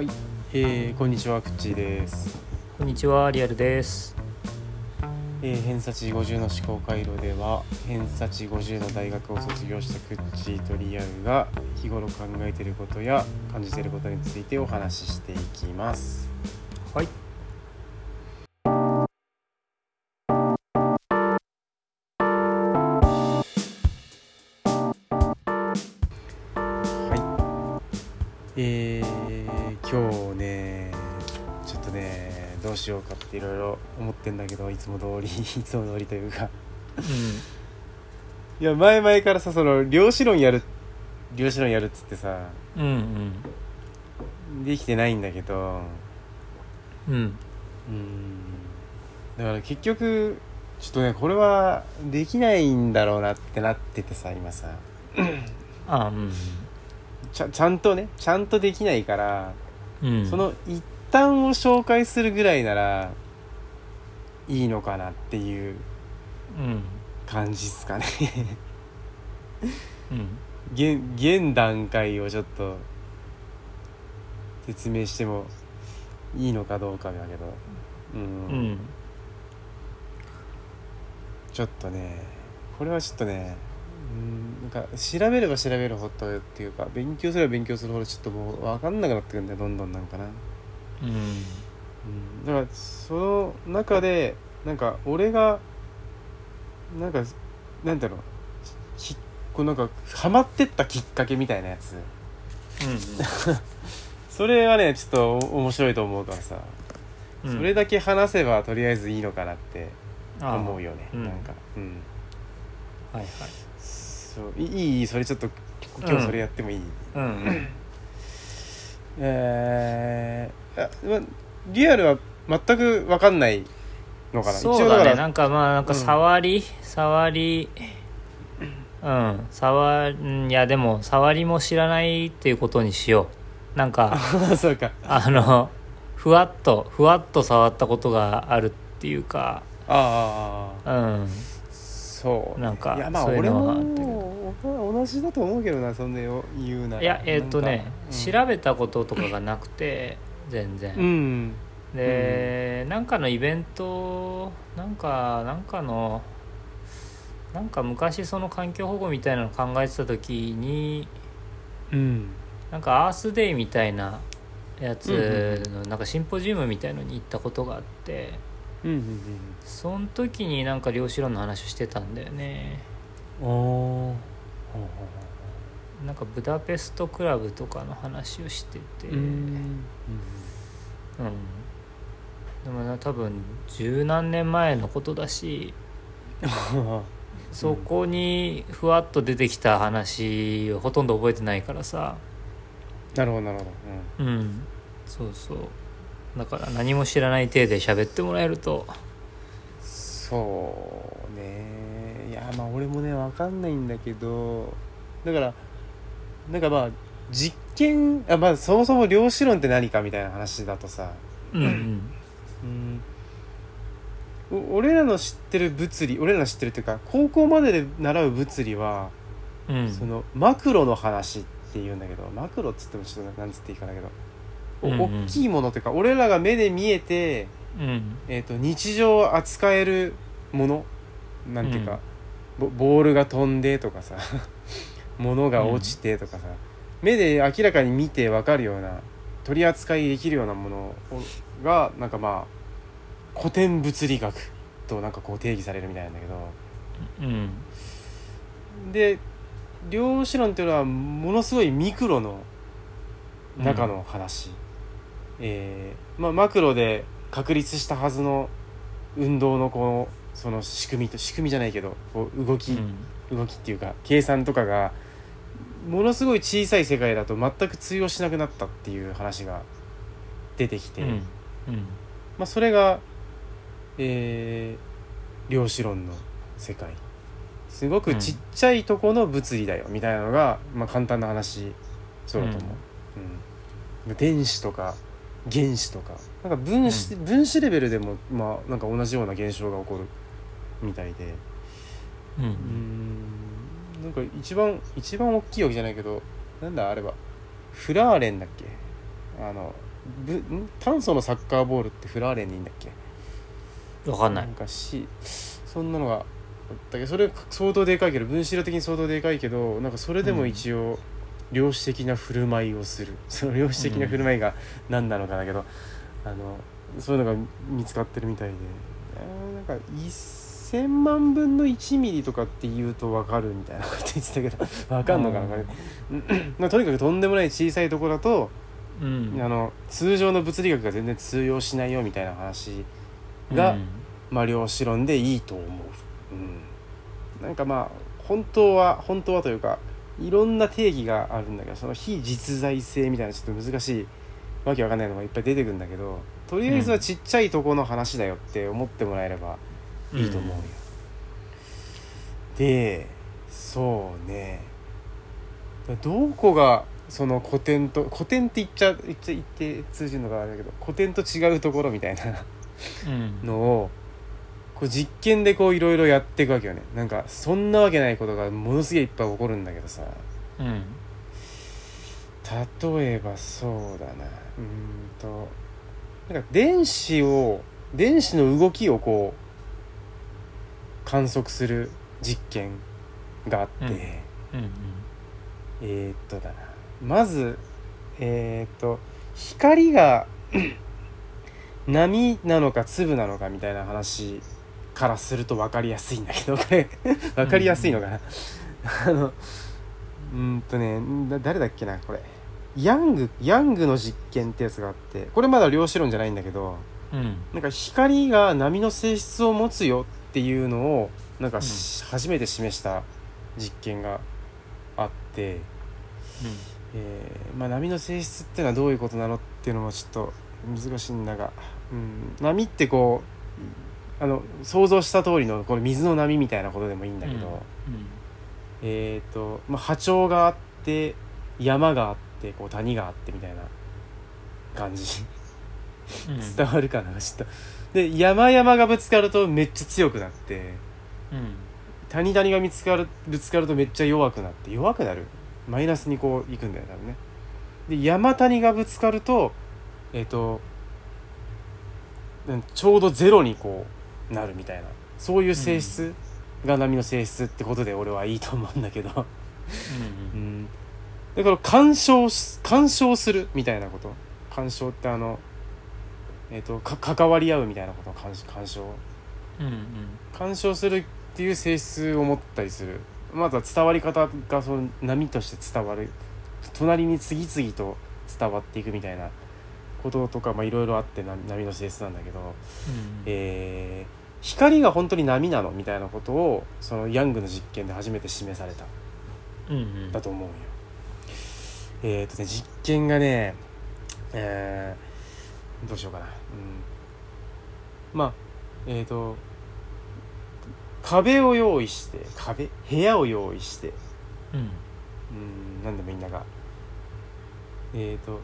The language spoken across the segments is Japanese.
はい、えー、こんにちは、くっちーです。こんにちは、リアルです。えー、偏差値50の思考回路では、偏差値50の大学を卒業したくっちーとリアルが日頃考えていることや感じていることについてお話ししていきます。っていろいろ思ってんだけど、いつも通り、いつも通りというか。いや前々からさその量子論やる量子論やるっつってさうん。うんできてないんだけどうん。うん。うんだから結局ちょっとねこれはできないんだろうなってなっててさ今さあ、うん。ちゃちゃんとねちゃんとできないから、うん。その一端を紹介するぐらいならいいのかなっていううん。感じっすかねうん。現現段階をちょっと説明してもいいのかどうかだけどうん、うん。ちょっとねこれはちょっとねうんなんか調べれば調べるほどっていうか勉強すれば勉強するほどちょっともう分かんなくなってくるんだよどんどんなんかな、うん。うん、だからその中でなんか俺がなんかなんだろうきこうなんかハマってったきっかけみたいなやつ それはねちょっとお面白いと思うからさ、うん。それだけ話せばとりあえずいいのかなってあ思うよねうんなんかうんはいはい。そういいいいそれちょっと今日それやってもいい、うん。うん。えーリアルは全く分かんないのかなそうだね。なんかまあ、なんかうん触り、触り、うん。触んいや、でも、触りも知らないっていうことにしよう。なんか、そうかあの、ふわっと、ふわっと触ったことがあるっていうか、ああうん。そうね、なんかいやまあそういう俺のはあったけも同じだと思うけどなそんなよ言うなら。いやえっ、とね、なんか調べたこととかがなくて全然、うん、うん。で、なんかのイベントなんかなんかのなんか昔その環境保護みたいなの考えてた時にうん。なんかアースデイみたいなやうんつのなんかシンポジウムみたいのに行ったことがあってうんうんその時になんか量子論の話をしてたんだよね。うんおーなんかブダペストクラブとかの話をしてて。うん。うん。でもな多分十何年前のことだし そこにふわっと出てきた話をほとんど覚えてないからさ。なるほどなるほど、うん。そうそう。だから何も知らない体で喋ってもらえると。そうまあ俺もね分かんないんだけどだからなんかまあ実験あまあそもそも量子論って何かみたいな話だとさ。うんうん。俺らの知ってる物理俺らの知ってるっていうか高校までで習う物理は、うん。そのマクロの話っていうんだけどマクロっつってもちょっとなんつっていいかだけど、おうんうん。大きいものというか俺らが目で見えて、うん。えー、と日常を扱えるもの？なんていうか、ボボールが飛んでとかさ 物が落ちてとかさ、目で明らかに見て分かるような取り扱いできるようなものをがなんかまあ古典物理学となんかこう定義されるみたいなんだけど。うん。で量子論っていうのはものすごいミクロの中の話、えーまあ、マクロで確立したはずの運動のこうその仕組みと仕組みじゃないけどこう動き、動きっていうか計算とかがものすごい小さい世界だと全く通用しなくなったっていう話が出てきて、うん。うん。まあ、それが、えー量子論の世界。すごくちっちゃいとこの物理だよみたいなのが、まあ、簡単な話。そうだと思う、うん。電子とか原子とか。なんか分子,、分子レベルでも、まあ、なんか同じような現象が起こるみたいで。うん。うーん。なんか一番一番大きいわけじゃないけどなんだあれは。フラーレンだっけ？あのぶん？炭素のサッカーボールってフラーレンにいいんだっけ？わかんない。なんかしそんなのがあったけどそれ相当でかいけど分子量的に相当でかいけどなんかそれでも一応量子的な振る舞いをする、その量子的な振る舞いが何なのかだけど、あのそういうのが見つかってるみたいで、えーなんか1000万分の1ミリとかって言うと分かるみたいなこと言ってたけど 分かんのかなこれ、まあとにかくとんでもない小さいところだとうん。あの通常の物理学が全然通用しないよみたいな話が、うん。まあ量子論でいいと思う、うん、なんかまあ本当は本当はというかいろんな定義があるんだけどその非実在性みたいなちょっと難しいわけわかんないのがいっぱい出てくるんだけどとりあえずはちっちゃいとこの話だよって思ってもらえればいいと思うよ、でそうね。どこがその古典と古典って言っちゃ言っちゃ言って通じるのがあれだけど古典と違うところみたいなうん。のをこう実験でこういろいろやっていくわけよね。なんかそんなわけないことがものすげえいっぱい起こるんだけどさ。うん。例えばそうだな。うーんとなんか電子を電子の動きをこう観測する実験があって、うん。うんえーっとだな。まずえーっと光が 波なのか粒なのかみたいな話からすると分かりやすいんだけどこれ。分かりやすいのかな、あのうーんとねだ誰だっけなこれ。ヤングヤングの実験ってやつがあってこれまだ量子論じゃないんだけどうん。なんか光が波の性質を持つよっていうのをなんかし、初めて示した実験があって、えーまあ、波の性質っていうのはどういうことなのっていうのもちょっと難しいんだが、うん、波ってこうあの想像した通りのこれ水の波みたいなことでもいいんだけど、えっ、と、まあ、波長があって山があってこう谷があってみたいな感じ。うん。伝わるかなちょっとで山々がぶつかるとめっちゃ強くなってうん。谷々が見つかるぶつかるとめっちゃ弱くなって弱くなる。マイナスにこういくんだよ多分ね。で山谷がぶつかるとえっ、とうんちょうどゼロにこうなるみたいな。そういう性質が波の性質ってことで俺はいいと思うんだけど。うん。だから干渉し干渉するみたいなこと。干渉ってあのえっ、とか関わり合うみたいなことを干干渉。うんうん。干渉するっていう性質を持ったりする。まずは伝わり方がその波として伝わる。隣に次々と伝わっていくみたいなこととかまあいろいろあってな波の性質なんだけど、えー光が本当に波なのみたいなことをそのヤングの実験で初めて示された。うんうん。だと思うよ。えっ、とね実験がねえーどうしようかな。うん、まあえっ、と壁を用意して壁？部屋を用意して。うん。うん何でもいいんだが。えっ、と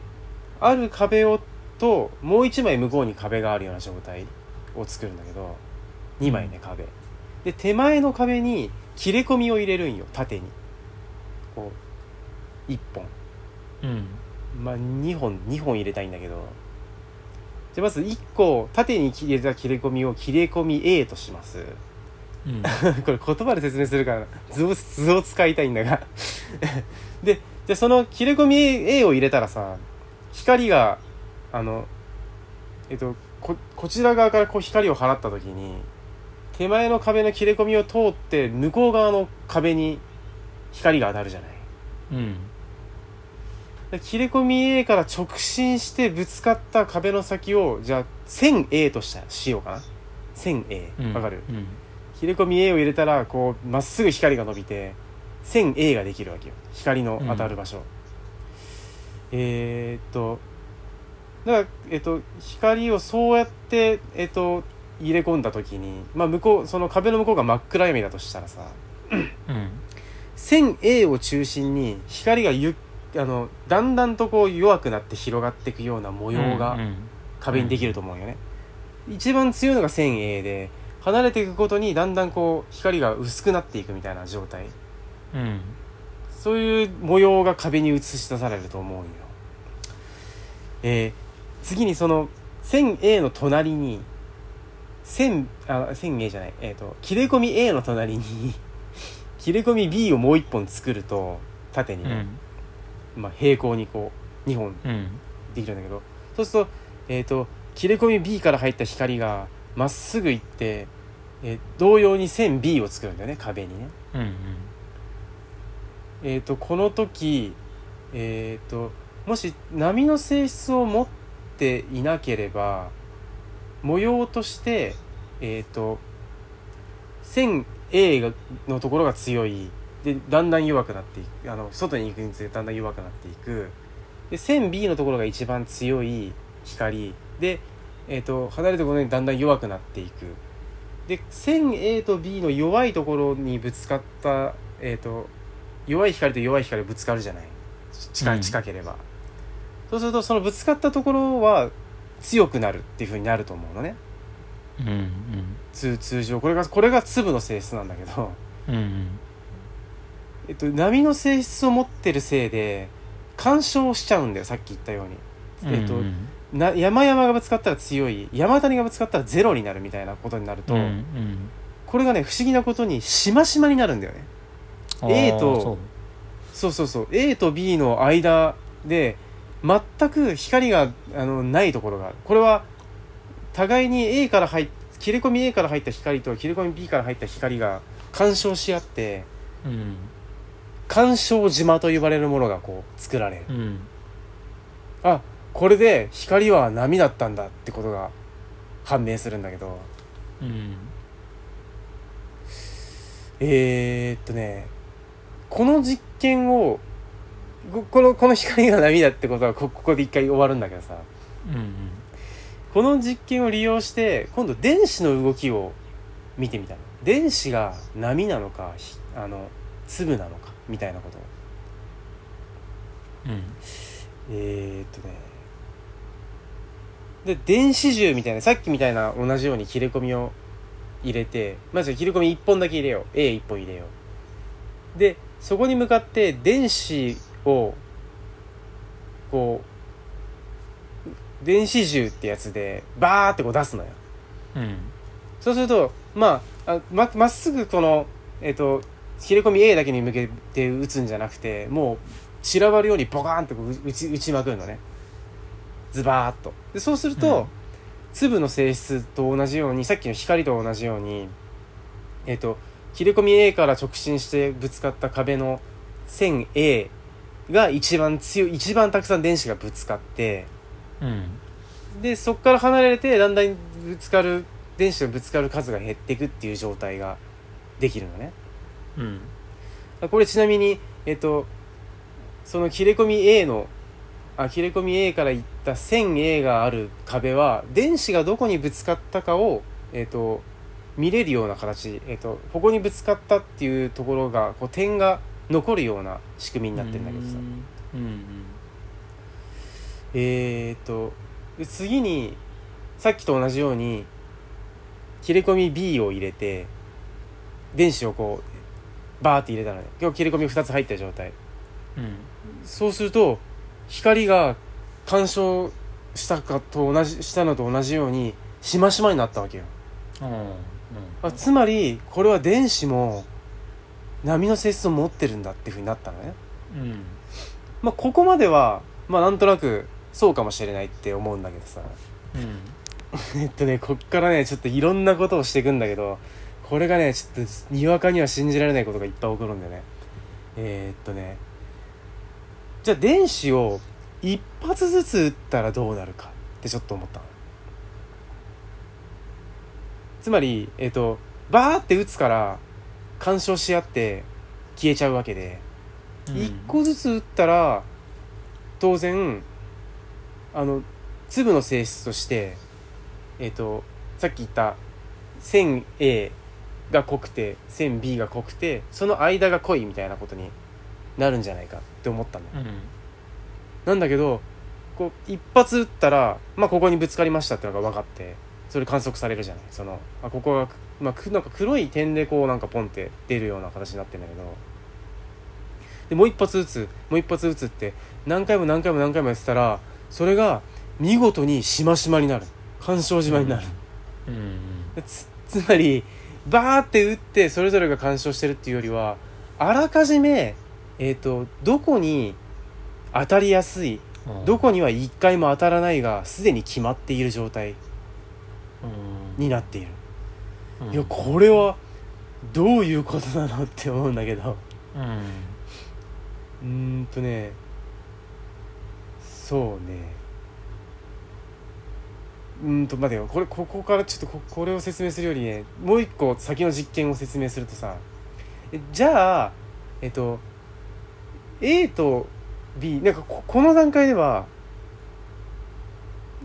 ある壁をともう一枚向こうに壁があるような状態を作るんだけど2枚ね壁。で手前の壁に切れ込みを入れるんよ縦に。こう1本。うん。まあ2本2本入れたいんだけどじゃあまず1個縦に切れた切れ込みを切れ込み A とします。うん。これ言葉で説明するから図を図を使いたいんだが。ででその切れ込み A, A を入れたらさ光があのえっとここちら側からこう光を放った時に手前の壁の切れ込みを通って向こう側の壁に光が当たるじゃない。うん。で切れ込み A から直進してぶつかった壁の先をじゃあ線 A としたしようかな。線 A うん。わかる、うん。切れ込み A を入れたらこうまっすぐ光が伸びて線 A ができるわけよ。光の当たる場所、えーっとだから、えっと、光をそうやって、えっと、入れ込んだ時に、まあ、向こうその壁の向こうが真っ暗闇だとしたらさうん。線 A を中心に光がゆあのだんだんとこう弱くなって広がっていくような模様がうん壁にできると思うよね、一番強いのが線 A で離れていくことにだんだんこう光が薄くなっていくみたいな状態。うん。そういう模様が壁に映し出されると思うんよ。えー次にその線 A の隣に線あ線 A じゃない。えっ、と切れ込み A の隣に切れ込み B をもう一本作ると縦にね、うんまあ、平行にこう2本うん。できるんだけど。そうすると,、えー、と切れ込み B から入った光がまっすぐ行って、えー同様に線 B を作るんだよね壁にね。うんうん。えー、とこの時、えー、ともし波の性質を持っていなければ模様として、えー、と線 A がのところが強いでだんだん弱くなっていく。あの外に行くにつれてだんだん弱くなっていく。で線 B のところが一番強い光。で、えー、と離れたところにだんだん弱くなっていく。で線 A と B の弱いところにぶつかった、えー、と弱い光と弱い光ぶつかるじゃない。近近ければ、そうするとそのぶつかったところは強くなるっていうふうになると思うのね。うんうん。通通常。これがこれが粒の性質なんだけど、うんうんえっと、波の性質を持ってるせいで干渉しちゃうんだよさっき言ったように。えっとうん。な山々がぶつかったら強い山谷がぶつかったらゼロになるみたいなことになると、うんうん。これがね不思議なことにしましまになるんだよね。A とそう。そうそうそう。A と B の間で全く光があのないところがある。これは互いに A から入っ切れ込み A から入った光と切れ込み B から入った光が干渉し合ってうん干渉島と呼ばれるものがこう作られる。うん。あこれで光は波だったんだってことが判明するんだけど。うん。えー、っとねこの実験をここのこの光が波だってことはこここで一回終わるんだけどさ。うん。この実験を利用して今度電子の動きを見てみたの。電子が波なのかひあの粒なのかみたいなこと。をうん。えー、っとね。で電子銃みたいなさっきみたいな同じように切れ込みを入れてまず切れ込み1本だけ入れよう。A1 本入れよう。でそこに向かって電子をこう電子銃ってやつでバーってこう出すのよ。うん。そうするとまああままっすぐこのえっ、と切れ込み A だけに向けて打つんじゃなくてもう散らばるようにボカーンってこう打ち打ちまくるのね。ズバーッと。でそうすると、うん。粒の性質と同じようにさっきの光と同じようにえっ、と切れ込み A から直進してぶつかった壁の線 A が一番強い一番たくさん電子がぶつかってうん。でそこから離れてだんだんぶつかる電子がぶつかる数が減っていくっていう状態ができるのねうん。これちなみにえっ、とその切れ込み A のあ切れ込み A からいった線 A がある壁は電子がどこにぶつかったかをえっ、と見れるような形、えっとここにぶつかったっていうところがこう点が残るような仕組みになってるんだけどさ。うんえー、っとで次にさっきと同じように切れ込み B を入れて電子をこうバーって入れたのね。今日切れ込み2つ入った状態。うん。そうすると光が干渉したかと同じしたのと同じようにしましまになったわけよ。うんうん。あつまりこれは電子も波の性質を持ってるんだっていうふうになったのね。うん。まあここまではまあなんとなくそうかもしれないって思うんだけどさ。うん。えっとね、こっからね、ちょっといろんなことをしていくんだけど、これがね、ちょっと、にわかには信じられないことがいっぱい起こるんだよね。えーっとね、じゃあ電子を一発ずつ撃ったらどうなるかってちょっと思ったの。つまり、えっと、バーって撃つから、干渉し合って消えちゃうわけで、一個ずつ打ったら当然あの粒の性質としてえっ、とさっき言った線 A が濃くて線 B が濃くてその間が濃いみたいなことになるんじゃないかって思ったの、うん。なんだけどこう一発撃ったら、まあ、ここにぶつかりましたってのが分かってそれ観測されるじゃない。そのあここが、まあ、くなんか黒い点でこうなんかポンって出るような形になってるんだけど。でもう一発撃つもう一発撃つって何回も何回も何回もやってたらそれが見事にしましまになる。干渉島になる、うん。つ つまりバーって打ってそれぞれが干渉してるっていうよりはあらかじめ、えー、とどこに当たりやすいうん。どこには一回も当たらないがすでに決まっている状態うん。になっている、うん。いやこれはどういうことなのって思うんだけど。うん。んとねそうねうーんと待てよこれここからちょっとここれを説明するよりねもう一個先の実験を説明するとさえじゃあえっと A と B なんかここの段階では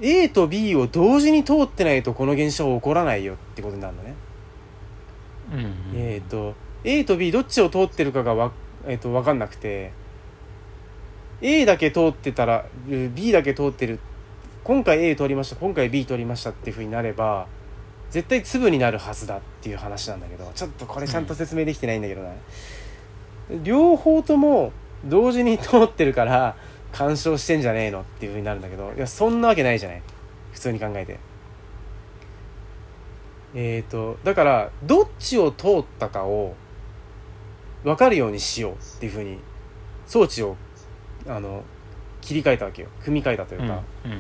A と B を同時に通ってないとこの現象は起こらないよってことになるのね。うんえっ、と A と B どっちを通ってるかがわ、えー、と分かんなくて A だけ通ってたらう B だけ通ってる今回 A 通りました今回 B 通りましたっていうふうになれば絶対粒になるはずだっていう話なんだけどちょっとこれちゃんと説明できてないんだけどな、両方とも同時に通ってるから干渉してんじゃねえのっていうふうになるんだけどいやそんなわけないじゃない。普通に考えて。えー、とだからどっちを通ったかを分かるようにしようっていうふうに装置をあの切り替えたわけよ。組み替えたといううんか、で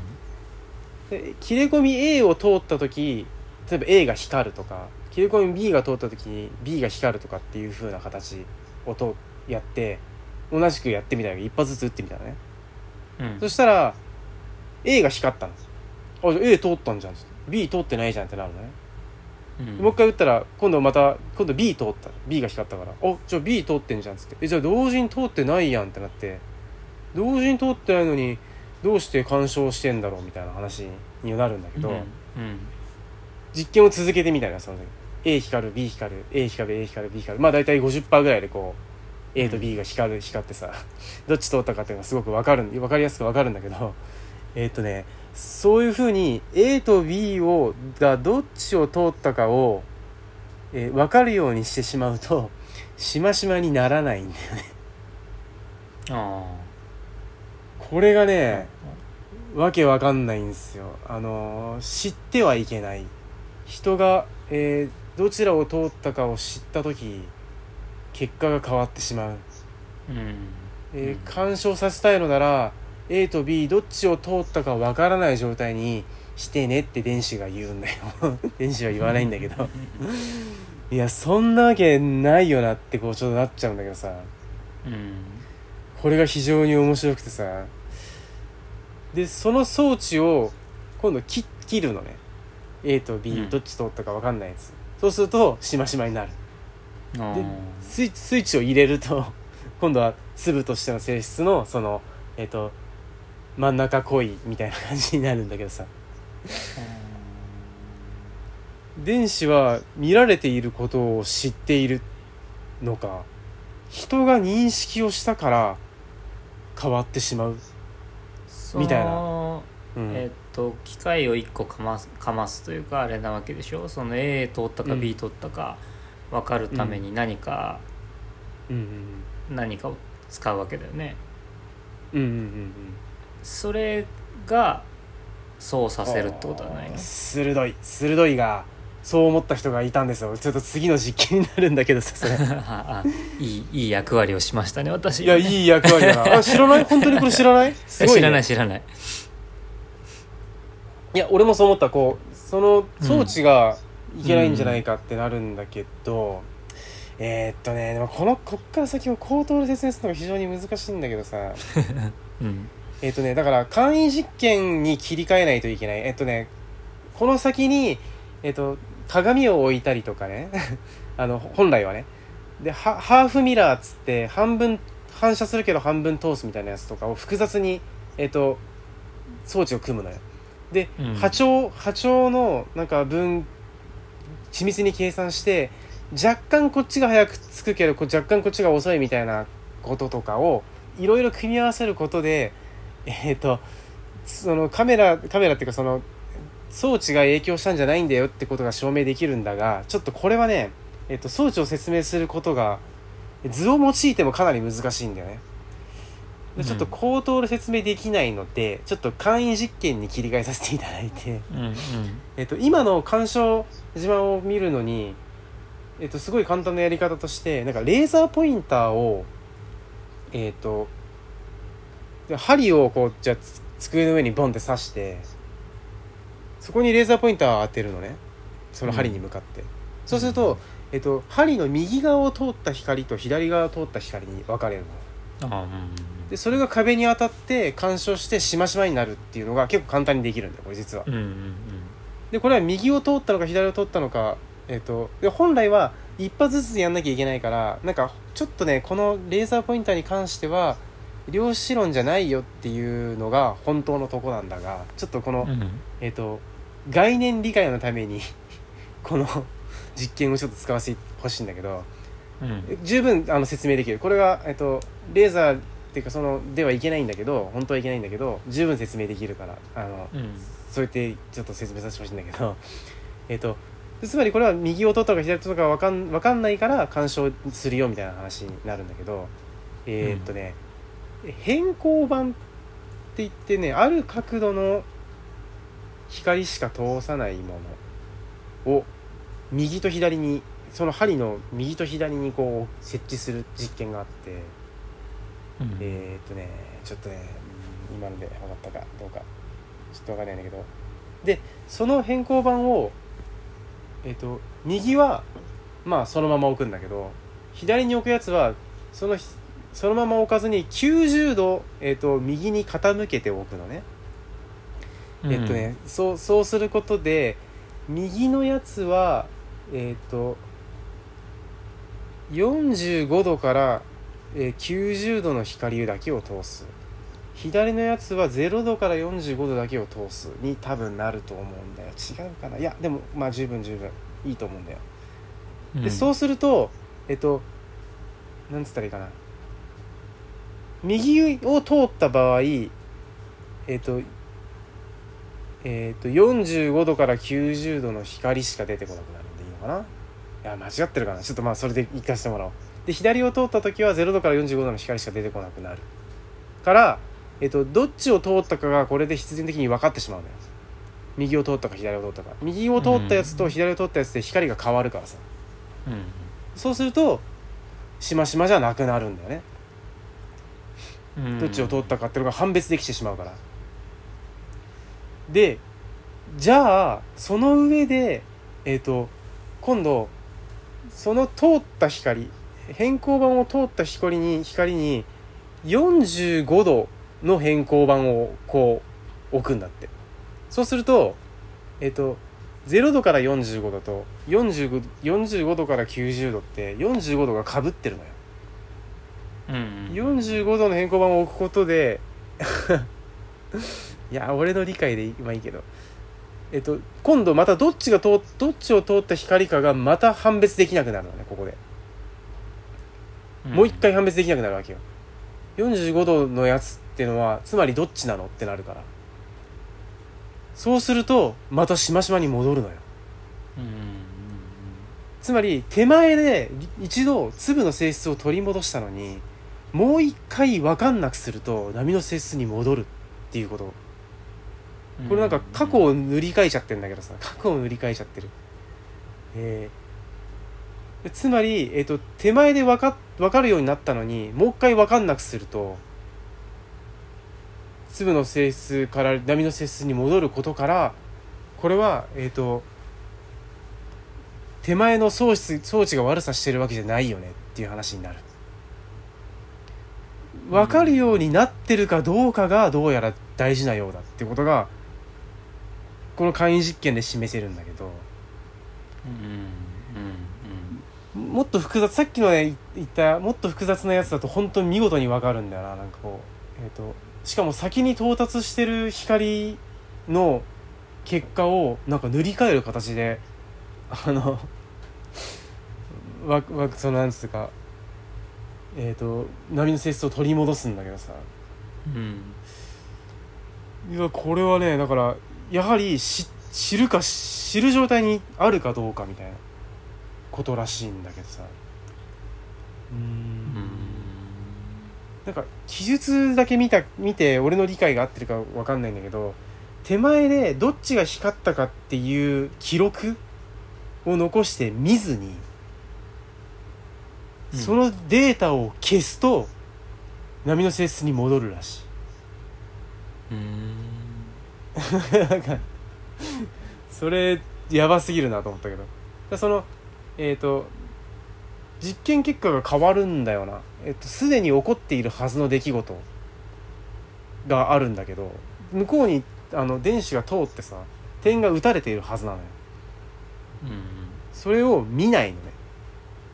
切れ込み A を通った時例えば A が光るとか切れ込み B が通った時に B が光るとかっていう風な形をとやって同じくやってみたら一発ずつ打ってみたらね。うん。うんそしたら A が光ったの。あじゃあ A 通ったんじゃん。B 通ってないじゃんってなるのね。うん。もう一回打ったら今度また今度 B 通った B が光ったから「おじゃあ B 通ってんじゃん」っつって。え「じゃあ同時に通ってないやん」ってなって。同時に通ってないのにどうして干渉してんだろうみたいな話になるんだけど、うん。うん。実験を続けてみたいなその時 A 光る B 光る A 光る A 光る B 光る。まあ大体50%ぐらいでこう A と B が光る光ってさどっち通ったかっていうのがすごく分かる分かりやすく分かるんだけどえーっとねそういうふうに A と B をがどっちを通ったかを、えー分かるようにしてしまうとしましまにならないんだよね。あこれがあねわけわかんないんですよ。あのー知ってはいけない。人が、えーどちらを通ったかを知った時結果が変わってしまう、うん。えー干渉させたいのなら A と B どっちを通ったかわからない状態にしてねって電子が言うんだよ。電子は言わないんだけど。いやそんなわけないよなってこうちょっとなっちゃうんだけどさ。うん。これが非常に面白くてさでその装置を今度切切るのね。A と B うん。どっち通ったか分かんないやつ、そうするとしましまになる。あでスイッチスイッチを入れると 今度は粒としての性質のそのえっ、と真ん中濃いみたいな感じになるんだけどさ。電子は見られていることを知っているのか。人が認識をしたから変わってしまう、そみたいな。のうん。えっと機械を1個かますかますというかあれなわけでしょ？その A 通ったかうん B 通ったか分かるために何か、うん。うん何かを使うわけだよね。うんうんうんうん。それがそうさせるってことはないの？鋭い鋭いがそう思った人がいたんですよ。ちょっと次の実験になるんだけどさそれ。いいいい役割をしましたね私いやいい役割だな。あ知らない？本当にこれ知らない？すごい、ね、知らない知らない。いや俺もそう思った。こうその装置がいけないんじゃないかってなるんだけど、えーっとねでもこのこっから先を口頭で説明するのが非常に難しいんだけどさ。うん。えーっとねだから簡易実験に切り替えないといけない。えーっとねこの先にえーっと鏡を置いたりとかね。あの本来はね。でハハーフミラーっつって半分反射するけど半分通すみたいなやつとかを複雑にえーっと装置を組むのよ。で、うん。波長波長のなんか分緻密に計算して若干こっちが早くつくけどこ若干こっちが遅いみたいなこととかをいろいろ組み合わせることでえっ、とそのカメラカメラっていうかその装置が影響したんじゃないんだよってことが証明できるんだがちょっとこれはね、えっと装置を説明することが図を用いてもかなり難しいんだよね。でちょっと口頭で説明できないので、ちょっと簡易実験に切り替えさせていただいて、うんうん。えっと、今の鑑賞自慢を見るのに、えっと、すごい簡単なやり方としてなんかレーザーポインターをえっとで針をこうじゃあつ机の上にボンって刺してそこにレーザーポインターを当てるのね。その針に向かって、そうすると、えっと、針の右側を通った光と左側を通った光に分かれるの。あうんでそれが壁に当たって干渉してしましまになるっていうのが結構簡単にできるんだよこれ実は。うんうん。でこれは右を通ったのか左を通ったのかえっ、とで本来は一発ずつやんなきゃいけないからなんかちょっとねこのレーザーポインターに関しては量子論じゃないよっていうのが本当のとこなんだがちょっとこの、うんうん。えっ、と概念理解のために この実験をちょっと使わせてほしいんだけどうん。十分あの説明できる。これが、えっと、レーザーっていうかそのではいけないんだけど本当はいけないんだけど十分説明できるからあのうん。そうやってちょっと説明させてほしいんだけど えっとつまりこれは右を取ったか左を取ったか分かん分かんないから干渉するよみたいな話になるんだけどえーっとね、変更板って言ってねある角度の光しか通さないものを右と左にその針の右と左にこう設置する実験があってうんえーっとねちょっとねうん今ので分かったかどうかちょっと分かんないんだけどでその変更板をえーっと右はまあそのまま置くんだけど左に置くやつはそのひそのまま置かずに90度、えーっと右に傾けて置くのね。えっとね、そうそうすることで右のやつはえっ、と45度から、えー90度の光だけを通す。左のやつは0度から45度だけを通すに多分なると思うんだよ。違うかな？いやでもまあ十分十分。いいと思うんだよ。うん。でそうするとえっとなんつったらいいかな？右を通った場合えっとえっと45度から90度の光しか出てこなくなるんでいいのかな？いや間違ってるかな？ちょっとまあそれで行かせてもらおう。で左を通った時は0度から45度の光しか出てこなくなるから、えっと、どっちを通ったかがこれで必然的に分かってしまうのよ。右を通ったか左を通ったか。右を通ったやつと左を通ったやつで光が変わるからさ。うん。そうするとしましまじゃなくなるんだよね。うん。どっちを通ったかっていうのが判別できてしまうからでじゃあその上でえっ、と今度その通った光変更板を通った光に光に45度の変更板をこう置くんだって。そうするとえっ、と0度から45度と45 45度から90度って45度がかぶってるのよ。うん45度の変更板を置くことでいや俺の理解で今いいけど。えっと今度またどっちが通どっちを通った光かがまた判別できなくなるのねここで、もう一回判別できなくなるわけよ。45度のやつっていうのはつまりどっちなのってなるから。そうするとまたしましまに戻るのよ。うんつまり手前で一度粒の性質を取り戻したのにもう一回分かんなくすると波の性質に戻るっていうこと。うんこれなんか過去を塗り替えちゃってんだけどさ。過去を塗り替えちゃってる。えー。つまり、えー、と手前で分か分かるようになったのにもう一回分かんなくすると粒の性質から波の性質に戻ることからこれはえっ、と手前の装置装置が悪さしてるわけじゃないよねっていう話になる。分かるようになってるかどうかがどうやら大事なようだってことがこの簡易実験で示せるんだけどうんうんもっと複雑さっきのね言ったもっと複雑なやつだと本当に見事に分かるんだよな。なんかこうえっ、としかも先に到達してる光の結果をなんか塗り替える形であのわわそのなんつうかえっ、と波の性質を取り戻すんだけどさ。うんうん。いやこれはねだからやはり知知るか知る状態にあるかどうかみたいなことらしいんだけどさ。うん。ん。なんか記述だけ見た見て俺の理解が合ってるかわかんないんだけど手前でどっちが光ったかっていう記録を残して見ずに、うん。そのデータを消すと波の性質に戻るらしい。うーんなんかそれやばすぎるなと思ったけど。でそのえっ、と実験結果が変わるんだよな。えっ、とすでに起こっているはずの出来事があるんだけど向こうにあの電子が通ってさ点が打たれているはずなのよ。うんそれを見ないのね。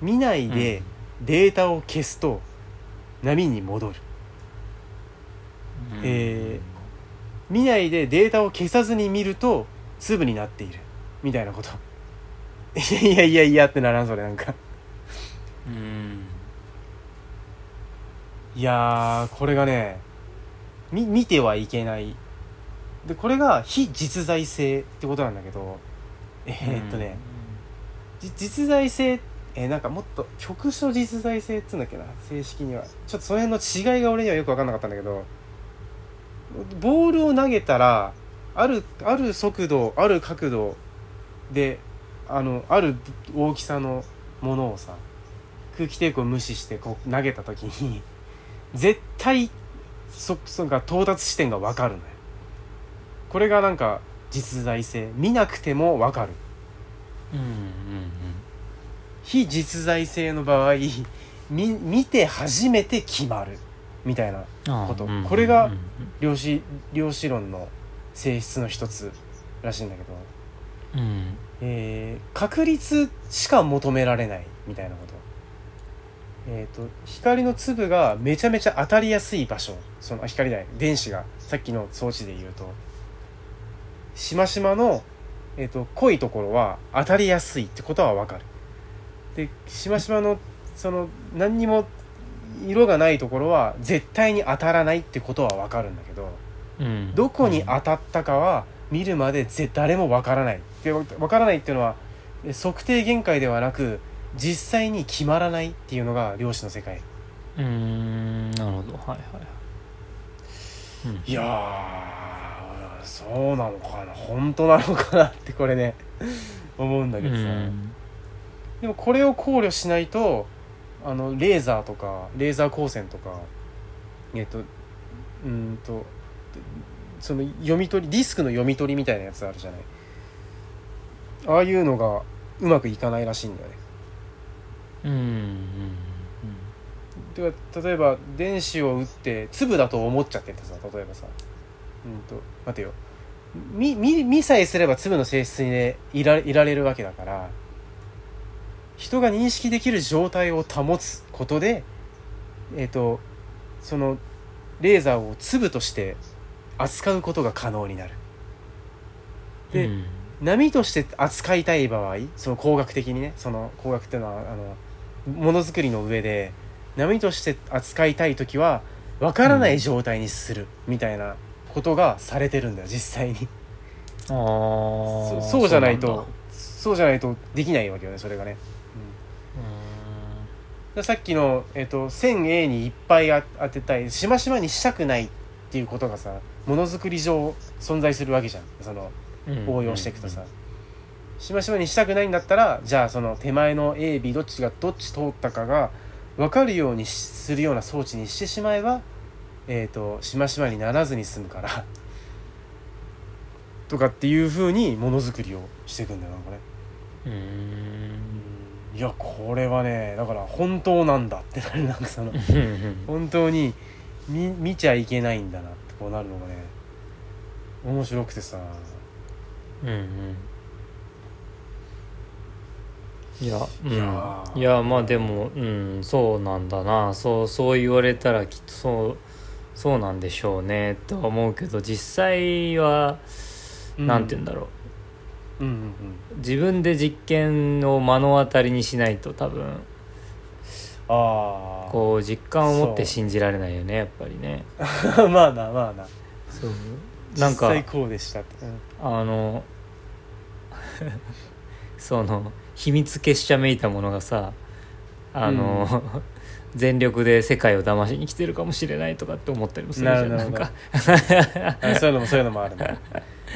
見ないでデータを消すと波に戻る。うん。え見ないでデータを消さずに見ると粒になっている。みたいなこと。いやいやいやいやってならんそれなんか。うん。いやーこれがねみ見てはいけない。でこれが非実在性ってことなんだけどえーっとね、じ実在性えーなんかもっと局所実在性っつうんだっけな正式には。ちょっとその辺の違いが俺にはよく分かんなかったんだけどボールを投げたらあるある速度ある角度であのある大きさのものをさ空気抵抗を無視してこう投げた時に絶対そそが到達地点が分かるのよ。これがなんか実在性。見なくても分かる。うんうん非実在性の場合見見て初めて決まるみたいなうんこと。うんこれがうん量子量子論の性質の一つらしいんだけど、うん。えー確率しか求められないみたいなこと。えっ、と光の粒がめちゃめちゃ当たりやすい場所。そのあ光ない。電子が。さっきの装置で言うと。しましまの、えー、と濃いところは当たりやすいってことは分かる。でしましまのその何にも色がないところは絶対に当たらないってことは分かるんだけどうん。どこに当たったかは見るまでぜ誰もわからない。でわわからないっていうのはえ測定限界ではなく実際に決まらないっていうのが量子の世界。うーん。なるほど。はいはい。うん。いやーそうなのかな。本当なのかなってこれね思うんだけどさ、うん。でもこれを考慮しないとあのレーザーとかレーザー光線とかえっとうーんとその読み取りディスクの読み取りみたいなやつあるじゃない。ああいうのがうまくいかないらしいんだよね。うんうんてか例えば電子を打って粒だと思っちゃっててさ例えばさ。うんと待てよ。見見見さえすれば粒の性質に、ね、いらいられるわけだから人が認識できる状態を保つことでえっ、とそのレーザーを粒として扱うことが可能になる。でうん。波として扱いたい場合その工学的にねその工学っていうのはあのものづくりの上で波として扱いたい時は分からない状態にするみたいなことがされてるんだよ実際に。あー。そそうじゃないとそうじゃないとできないわけよねそれがね、でさっきの、えっと線 A にいっぱいあ当てたいしましまにしたくないっていうことがさものづくり上存在するわけじゃん。そのうん。応用していくとさ、しましまにしたくないんだったらじゃあその手前の AB どっちがどっち通ったかが分かるようにしするような装置にしてしまえばえっ、としましまにならずに済むから。とかっていうふうにものづくりをしていくんだよなこれ。うんうんいやこれはねだから本当なんだってなるなんかそのうん。本当に見見ちゃいけないんだなってこうなるのがね面白くてさ。うんうん。いや、うん、いいやまあでもうんそうなんだな。そうそう言われたらきっとそうそうなんでしょうねとは思うけど実際はなんて言うんだろう、うん自分で実験を目の当たりにしないと多分ああこう実感を持って信じられないよねやっぱりね。まあなまあな。そう。なんか実際こうでしたって、うん。あの その秘密結社めいたものがさあの、全力で世界を騙しに来てるかもしれないとかって思ったりもするじゃん。なんか。あそういうのもそういうのもあるね。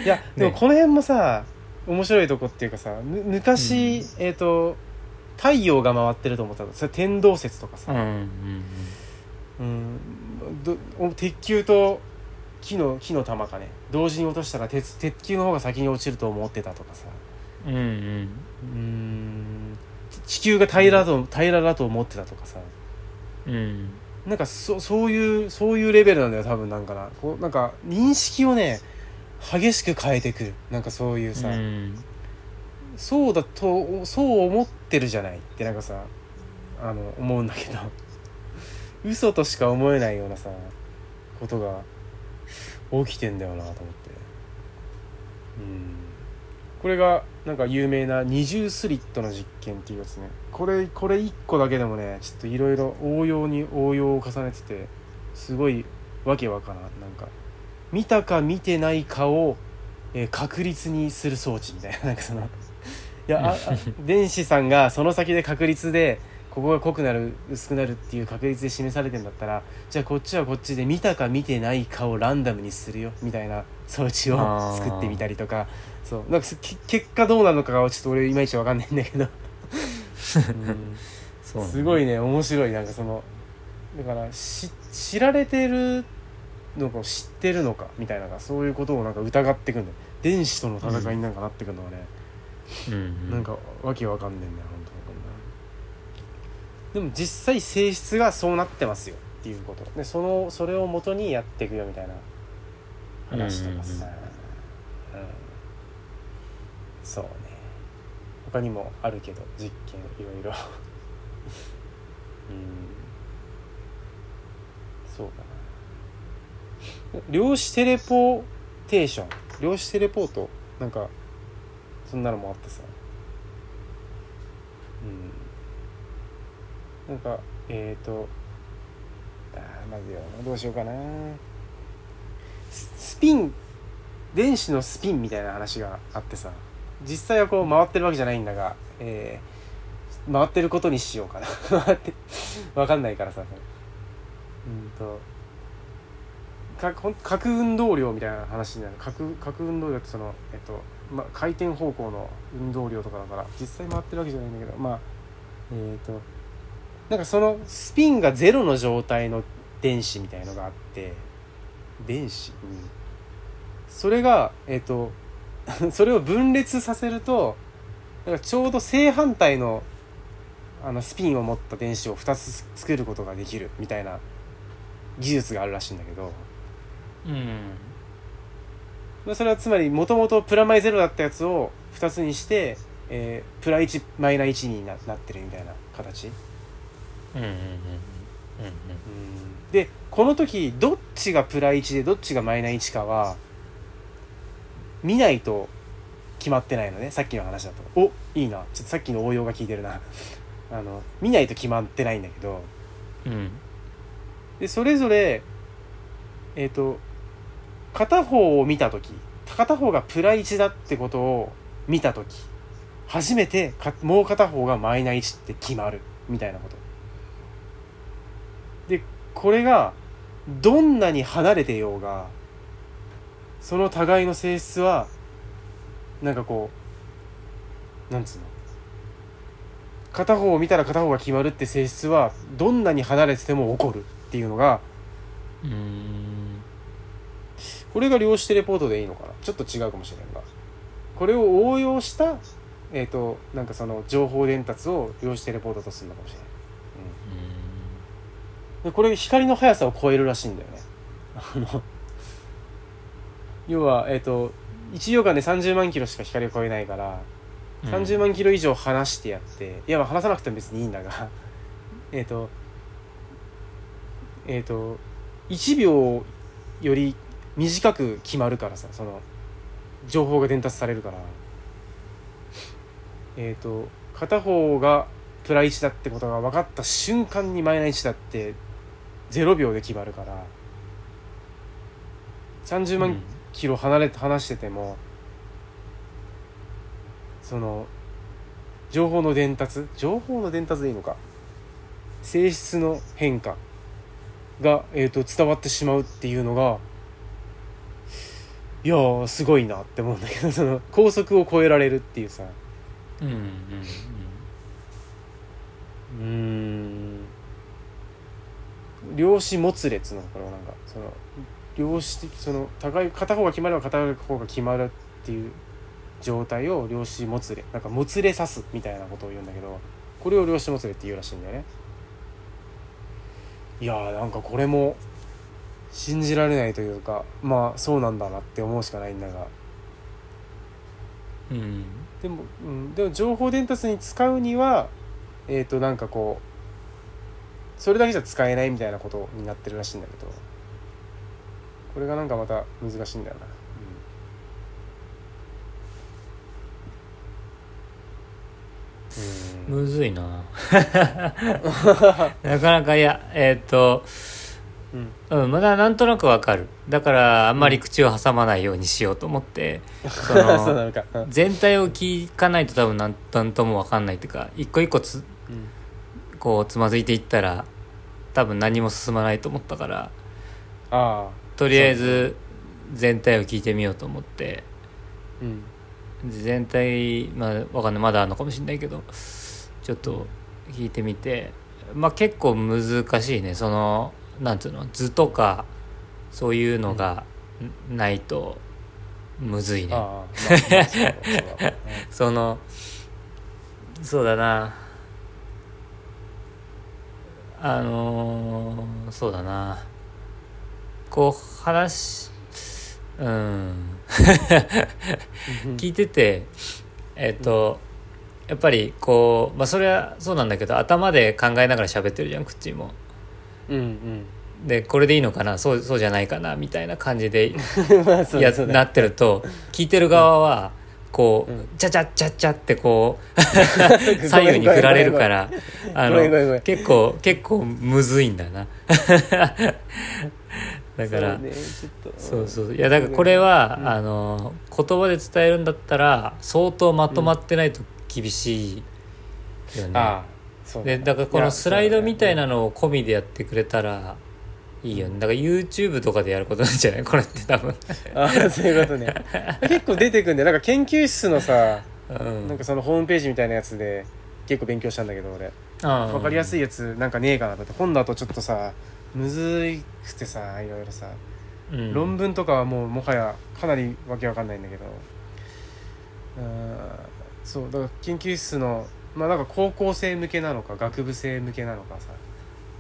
いやでもこの辺もさ面白いとこっていうかさむ昔、うん。えっ、と太陽が回ってると思ったの。それ天動説とかさ、うんうんうん。どお鉄球と木の木の玉かね。同時に落としたら鉄鉄球の方が先に落ちると思ってたとかさ。うんうん。うん。地球が平らだと平らだと思ってたとかさ。うんうん。なんかそそういうそういうレベルなんだよ多分なんかな。こうなんか認識をね激しく変えてくる。なんかそういうさ、うん。そうだとそう思ってるじゃないってなんかさあの思うんだけど。嘘としか思えないようなさことが起きてんだよなと思って。うん。これがなんか有名な二重スリットの実験っていうやつね。これこれ1個だけでもねちょっといろいろ応用に応用を重ねててすごいわけわからん。なんか見たか見てないかを、えー確率にする装置みたいな なんかそのいや電子さんがその先で確率でここが濃くなる薄くなるっていう確率で示されてんだったらじゃあこっちはこっちで見たか見てないかをランダムにするよみたいな装置を作ってみたりとかそうなんか結果どうなのかがちょっと俺いまいちわかんないんだけど、うん。すごいね面白いなんかそのだからし知られてるのか知ってるのかみたいなそういうことをなんか疑ってくんだよ。電子との戦いになんかなってくるのはね、うんうん。なんかわけわかんねえんだよ本当こんなでも実際性質がそうなってますよっていうこと。でそのそれを元にやっていくよみたいな話とかさ、うん。そうね。他にもあるけど実験いろいろ。うん。そうだな量子テレポーテーション。量子テレポート？なんかそんなのもあってさ。うん。なんかえっ、ー、とあーまずよどうしようかな。ススピン電子のスピンみたいな話があってさ。実際はこう回ってるわけじゃないんだが、えー回ってることにしようかな。回ってわかんないからさ。うんとかほん核運動量みたいな話になる。核核運動量ってその、えっとま、回転方向の運動量とかだから実際回ってるわけじゃないんだけどまあえっ、となんかそのスピンがゼロの状態の電子みたいのがあって電子、うん、それがえっ、と それを分裂させるとなんかちょうど正反対のあのスピンを持った電子を2つ作ることができるみたいな技術があるらしいんだけど、まあ、それはつまりもともとプラマイゼロだったやつを2つにして、えープラ1マイナ1にななってるみたいな形、うんうんうんうんでこの時どっちがプラ1でどっちがマイナ1かは見ないと決まってないのねさっきの話だと。おいいな。ちょっとさっきの応用が効いてるな。あの見ないと決まってないんだけど。うん。うんでそれぞれえっ、と片方を見た時片方がプラ1だってことを見た時初めてもう片方がマイナ1って決まる。みたいなこと。でこれがどんなに離れてようがその互いの性質はなんかこうなんつうの？片方を見たら片方が決まるって性質はどんなに離れてても起こるっていうのがうーん。これが量子テレポートでいいのかな？ちょっと違うかもしれんが。これを応用したえっ、となんかその情報伝達を量子テレポートとするのかもしれない、うん、でこれ光の速さを超えるらしいんだよね。あの要はえっ、と1秒間で30万キロしか光を超えないから30万キロ以上離してやっていやまあ離さなくても別にいいんだが えっとえっ、と1秒より短く決まるからさその情報が伝達されるから。えっ、と片方がプラ1だってことが分かった瞬間にマイナ1だって0秒で決まるから。30万キロ離れて離しててもその情報の伝達情報の伝達でいいのか。性質の変化が、えー、と伝わってしまうっていうのがいやすごいなって思うんだけどその高速を超えられるっていうさ。うんうんうーん。量子もつれっつうのこれはなんか。その量子的その互い片方が決まれば片方が決まるっていう状態を量子もつれなんかもつれさすみたいなことを言うんだけどこれを量子もつれって言うらしいんだよね。いやーなんかこれも信じられないというかまあそうなんだなって思うしかないんだが。うん。うんでも、うん、でも情報伝達に使うにはえっ、となんかこうそれだけじゃ使えないみたいなことになってるらしいんだけど。これがなんかまた難しいんだよな、うん。うん。むずいな。なかなかいやえっ、とうん。うん。まだなんとなくわかる。だからあんまり口を挟まないようにしようと思って、その 全体を聞かないと多分なんなんともわかんないっていうか一個一個つこうつまずいていったら多分何も進まないと思ったから。ああ。とりあえず全体を聞いてみようと思って。うん。全体まあわかんない。まだあるのかもしれないけどちょっと聞いてみて。まあ結構難しいね。そのなんていうの図とかそういうのがんないとむずいね。ああまあまあ そのそうだな。あのーそうだな。こう話うんうん。聞いててえっ、とやっぱりこうまあそれはそうなんだけど頭で考えながら喋ってるじゃん口も。うんでこれでいいのかな？そうそうじゃないかなみたいな感じで やなってると聞いてる側はこう、うん。チャチャチャチャってこう 左右に振られるからあの結構結構むずいんだな。だからそうねそうそう。いやだからこれは、うん。あの言葉で伝えるんだったら相当まとまってないと厳しいよね、ああ。そうでだからこのスライドみたいなのを込みでやってくれたらいいよね。だから YouTube とかでやることなんじゃない？これって多分。ああそういうことね。結構出てくんでなんか研究室のさうん。なんかそのホームページみたいなやつで結構勉強したんだけど俺。わ分かりやすい、いやつなんかねえかなと思って。本だとちょっとさむずいくてさいろいろさ。うん、論文とかはもうもはやかなりわけわかんないんだけど。うんそう。だから研究室のまあなんか高校生向けなのか学部生向けなのかさ。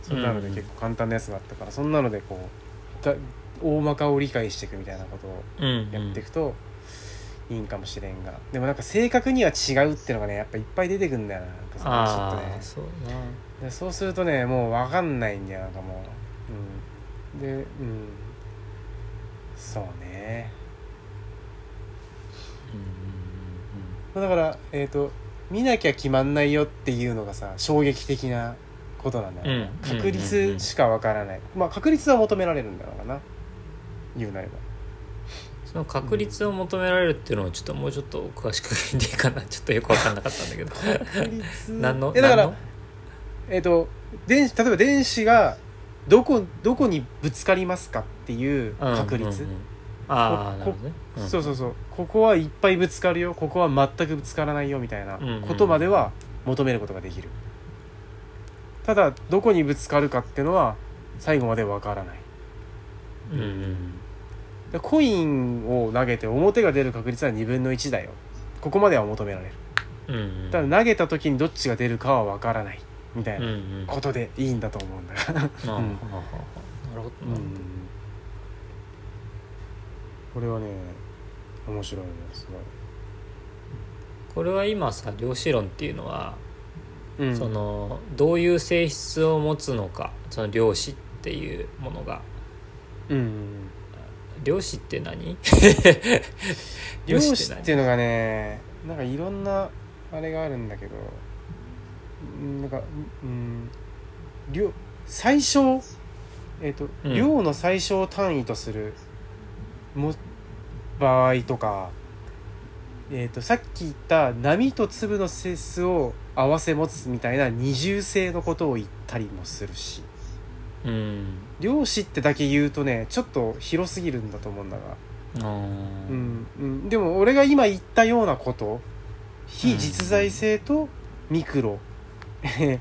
そんなのでうん。結構簡単なやつがあったから、そんなのでこうだ大まかを理解していくみたいなことをうんやっていくといいんかもしれんが、でもなんか正確には違うっていうのがねやっぱいっぱい出てくんだよな。なんかそちょっとね。あそうな。でそうするとねもう分かんないんだよ。なんかもう、うん、でうん。そうね。うんまあだからえっ、と見なきゃ決まんないよっていうのがさ衝撃的なことなんだよ。ね、うん。確率しか分からない、まあ確率は求められるんだろうな。言うなれば。その確率を求められるっていうのをちょっともうちょっと詳しく聞いていいかな。ちょっとよく分かんなかったんだけど。確率。何の？えだからえっ、と電子例えば電子がどこどこにぶつかりますかっていう確率、うんうんうんああなこるほどね、うん。そうそうそう。ここはいっぱいぶつかるよ。ここは全くぶつからないよみたいなうんうんことまでは求めることができる、ただどこにぶつかるかっていうのは最後までわからない。うんうんでコインを投げて表が出る確率は2分の1だよ。ここまでは求められる。うんうん。ただ投げた時にどっちが出るかはわからないみたいうんうなん。ことでいいんだと思うんだ。からうん。なるほど。な、うん。これはね面白いねすこれは今さ量子論っていうのは、ごい、うん、そのどういう性質を持つのかその量子っていうものが。うん量子って何量子って何？っていうのがねなんかいろんなあれがあるんだけどうんなんかうん量最小？えっ、と、うん。量の最小単位とするも場合とかえー、とさっき言った波と粒の性質を合わせ持つみたいな二重性のことを言ったりもするし。うん。量子ってだけ言うとねちょっと広すぎるんだと思うんだが、うんうん、でも俺が今言ったようなこと非実在性とミクロ、え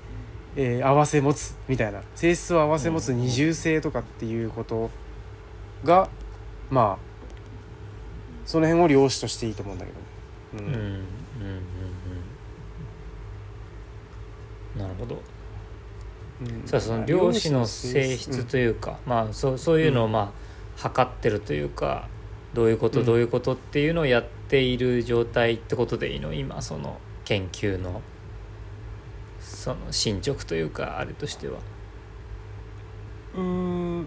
ー合わせ持つみたいな。性質を合わせ持つ二重性とかっていうことがまあその辺を量子としていいと思うんだけどね。ううんうんうんうん。なるほど。うん。さあその量子の性質というか、まあそうそういうのをまあ測ってるというかどういうことうん。どういうことっていうのをやっている状態ってことでいいの？今その研究のその進捗というかあれとしては。うーんう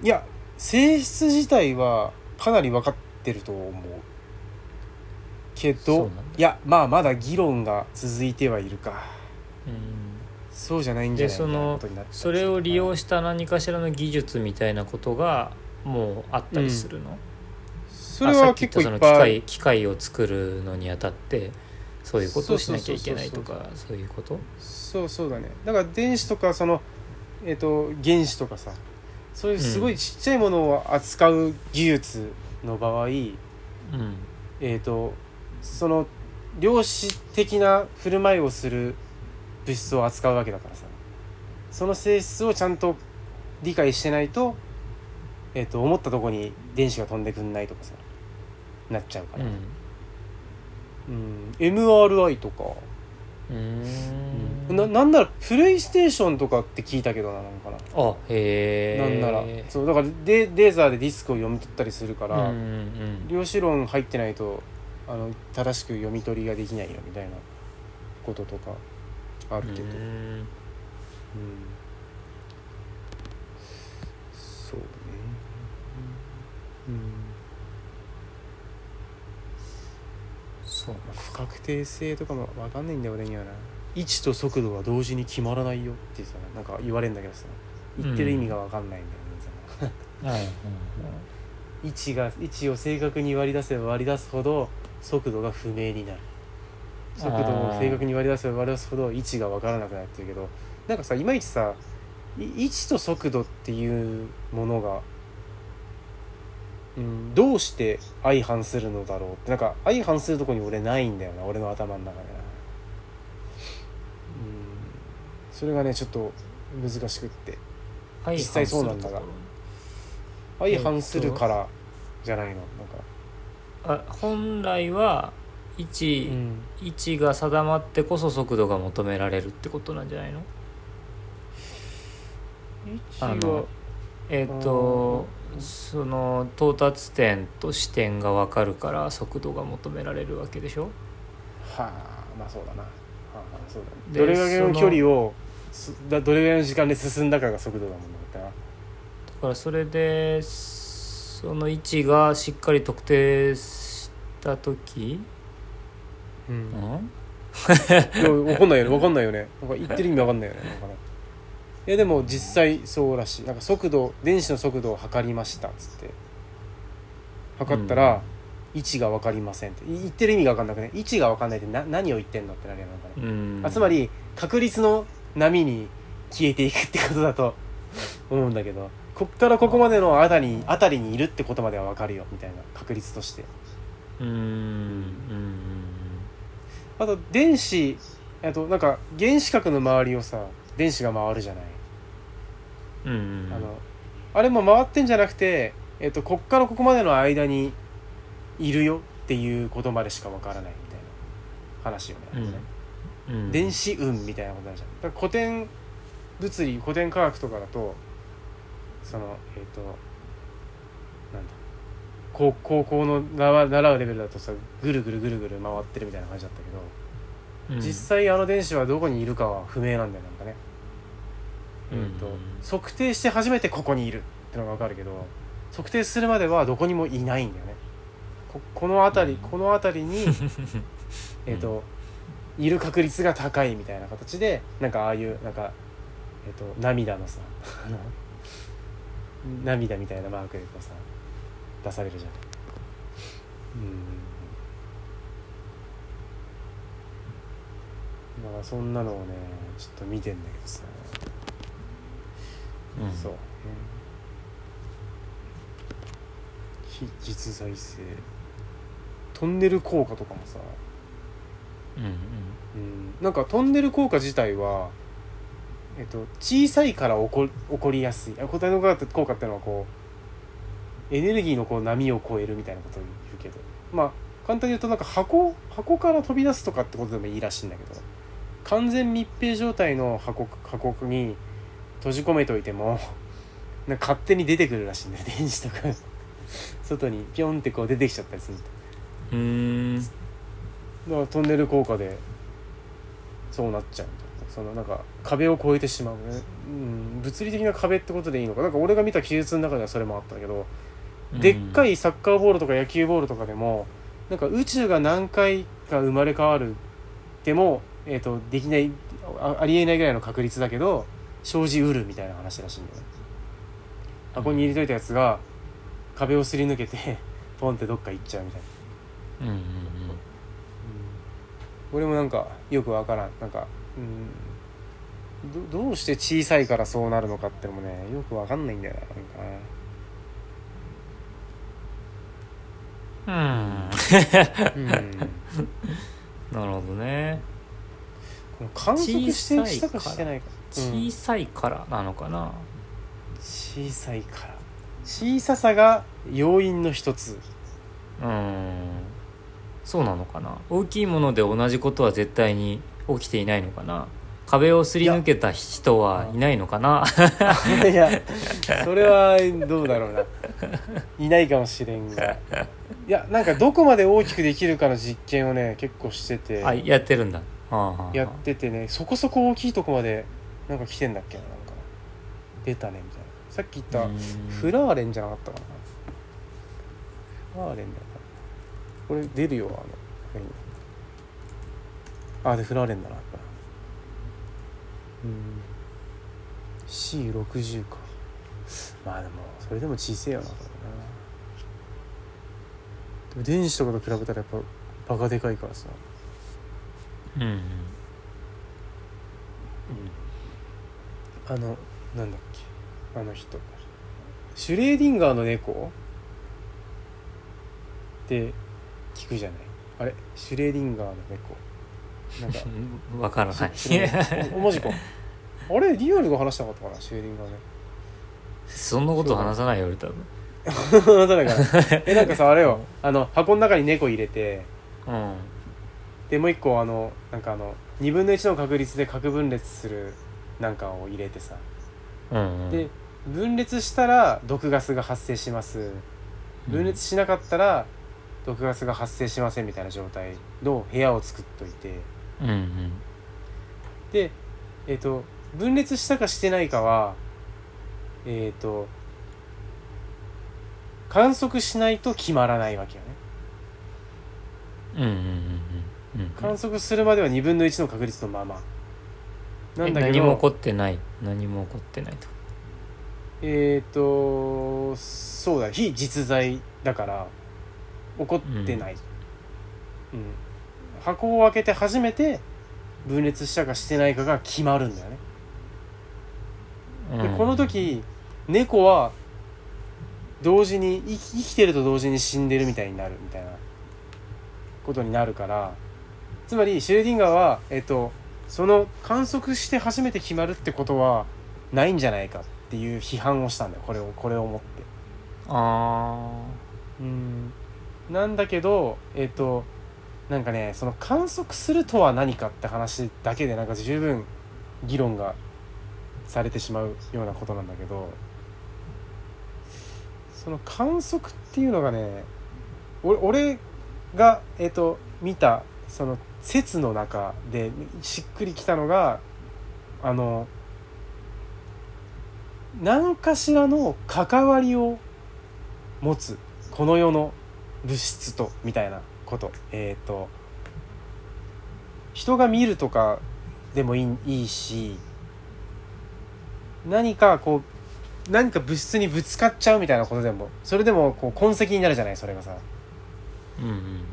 ーん。いや性質自体はかなり分かってると思うけどいやまあまだ議論が続いてはいるか。うんそうじゃないんじゃないでそのみたいなそるれを利用した何かしらの技術みたいなことがもうあったりするの、それは結構いっぱい。械機械を作るのにあたってそういうことをしなきゃいけないとかそういうこと？そうそうだね。だから電子とかそのえっ、と原子とかさそういうすごいちっちゃいものを扱う技術の場合、うん。えっ、とその量子的な振る舞いをする物質を扱うわけだからさ。その性質をちゃんと理解してないと,、えー、と思ったとこに電子が飛んでくんないとかさ。なっちゃうから、うん。うん、MRI とか、うーん。ななんならプレイステーションとかって聞いたけどななんかな。あへえなんなら。そうだからレレーザーでディスクを読み取ったりするから、うんうん量子論入ってないとあの正しく読み取りができないよみたいなこととかあうんるけど、うん。うん。そうね。うんそう。まあ不確定性とかも分かんないんだよ俺にはな。位置と速度は同時に決まらないよってさなんか言われるんだけどさ。言ってる意味が分かんないんだよね、はいはい位置が位置を正確に割り出せば割り出すほど速度が不明になる。速度を正確に割り出せば割り出すほど位置が分からなくなってるけど。なんかさいまいちさい位置と速度っていうものが、うん、どうして相反するのだろうって。なんか相反するとこに俺ないんだよな俺の頭の中でな、うん、それがねちょっと難しくって。はい実際そうなんだが相反するからじゃないの。なんか、あ本来は位置、うん。位置が定まってこそ速度が求められるってことなんじゃないの？あのえっ、とその到達点と視点が分かるから速度が求められるわけでしょ？はあまあそうだな、はあ、そうだ。どれぐらいの距離をすだどれぐらいの時間で進んだかが速度だもんだったなだからそれでその位置がしっかり特定した時、うん。うん、分かんないよね。分かんないよね。なんか言ってる意味分かんないよね。なんかねいやでも実際そうらしい。なんか速度電子の速度を測りましたっつって。測ったら、位置が分かりませんって。い言ってる意味が分かんなくね。位置が分かんないってな何を言ってんのってなるよねなんか。ねうん。あつまり確率の波に消えていくってことだと思うんだけど。こっからここまでのあたりにあたりにいるってことまでは分かるよみたいな。確率として。うん。うん。あと電子あとなんか原子核の周りをさ電子が回るじゃない、うんうんあのあれも回ってんじゃなくて、えっとこっからここまでの間にいるよっていうことまでしか分からないみたいな話よね、うん。ねうん。電子運みたいなことになるじゃん。だから古典物理古典科学とかだとそのえっ、となんだ高高校の習う習うレベルだとさぐるぐるぐるぐる回ってるみたいな感じだったけど、うん。実際あの電子はどこにいるかは不明なんだよなんかね、うんえっと測定して初めてここにいるってのが分かるけど測定するまではどこにもいないんだよね。ここの辺り、うん。この辺りに えっと、いる確率が高いみたいな形でなんかああいうなんか、えっと涙のさ涙みたいなマークでこうさ出されるじゃん。うん。からそんなのをねちょっと見てんだけどさ、うんそう。ね非実在性。トンネル効果とかもさ、うんうん。うん、なんかトンネル効果自体はえっと小さいから起こ起こりやすい。あ答えの効果ってのはこうエネルギーのこう波を超えるみたいなことを言うけど。まあ簡単に言うとなんか箱箱から飛び出すとかってことでもいいらしいんだけど。完全密閉状態の箱箱に閉じ込めといてもなんか勝手に出てくるらしいんだよ。電子とか。外にピョンってこう出てきちゃったりするうーん。だからトンネル効果でそうなっちゃうそのなんか壁を越えてしまうね、うん、物理的な壁ってことでいいのか。なんか俺が見た記述の中ではそれもあったんだけど、でっかいサッカーボールとか野球ボールとかでもなんか宇宙が何回か生まれ変わるでも、えー、とできないあありえないぐらいの確率だけど生じうるみたいな話らしいんだよね。箱に入れといたやつが壁をすり抜けて ポンってどっか行っちゃうみたいな。うんうん俺もなんかよくわからん。なんかうん。どどうして小さいからそうなるのかってのもねよくわかんないんだよななんかうんうん。なうん。なるほどね。この観測してしたかしてないかうん小さいからなのかな。小さいから。小ささが要因の一つ。うん。そうなのかな。大きいもので同じことは絶対に起きていないのかな。壁をすり抜けた人はいないのかな。いやそれはどうだろうな。いないかもしれんが。いやなんかどこまで大きくできるかの実験をね結構してて。あやってるんだ、やっててねそこそこ大きいとこまでなんか来てんだっけななんか。出たねみたいな。さっき言ったうん。フラーレンじゃなかったかな。フラーレンだよな。これ出るよあのあでフラーレンだなやっぱ。うん。C60 か。まあでもそれでも小せえよなこれな。でも電子とかと比べたらやっぱバカでかいからさ。うん。うんあのなんだっけ。あの人。シュレーディンガーの猫？って聞くじゃない？あれ？シュレーディンガーの猫。なんか。う んわからない。マジか。あれ？リアルが話したかったかな？シュレーディンガーね。そんなこと話さないよ俺多分。えなんかさあれよ。あの箱の中に猫入れて。うん。でもう一個あのなんかあの2分の1の確率で核分裂するなんかを入れてさ。うんうん。で分裂したら毒ガスが発生します。分裂しなかったら毒ガスが発生しませんみたいな状態の部屋を作っといて。うんうん。でえっ、と分裂したかしてないかはえっ、と観測しないと決まらないわけよね。観測するまでは2分の1の確率のままなんだけど。え何も起こってない。何も起こってないとえっ、とそうだ。非実在だから起こってない、うん。箱を開けて初めて分裂したかしてないかが決まるんだよね、でうん。この時猫は同時に生き生きてると同時に死んでるみたいになるみたいなことになるからつまりシュレディンガーは、えっと、その観測して初めて決まるってことはないんじゃないかっていう批判をしたんだよ。これをこれを思って。あうん。なんだけどえっ、となんかねその観測するとは何かって話だけでなんか十分議論がされてしまうようなことなんだけどその観測っていうのがね俺俺が、えっと見たその説の中でしっくりきたのがあの何かしらの関わりを持つこの世の物質とみたいなこと。えっ、と人が見るとかでもいいいいし何かこう何か物質にぶつかっちゃうみたいなことでもそれでもこう痕跡になるじゃないそれがさ。うんうん。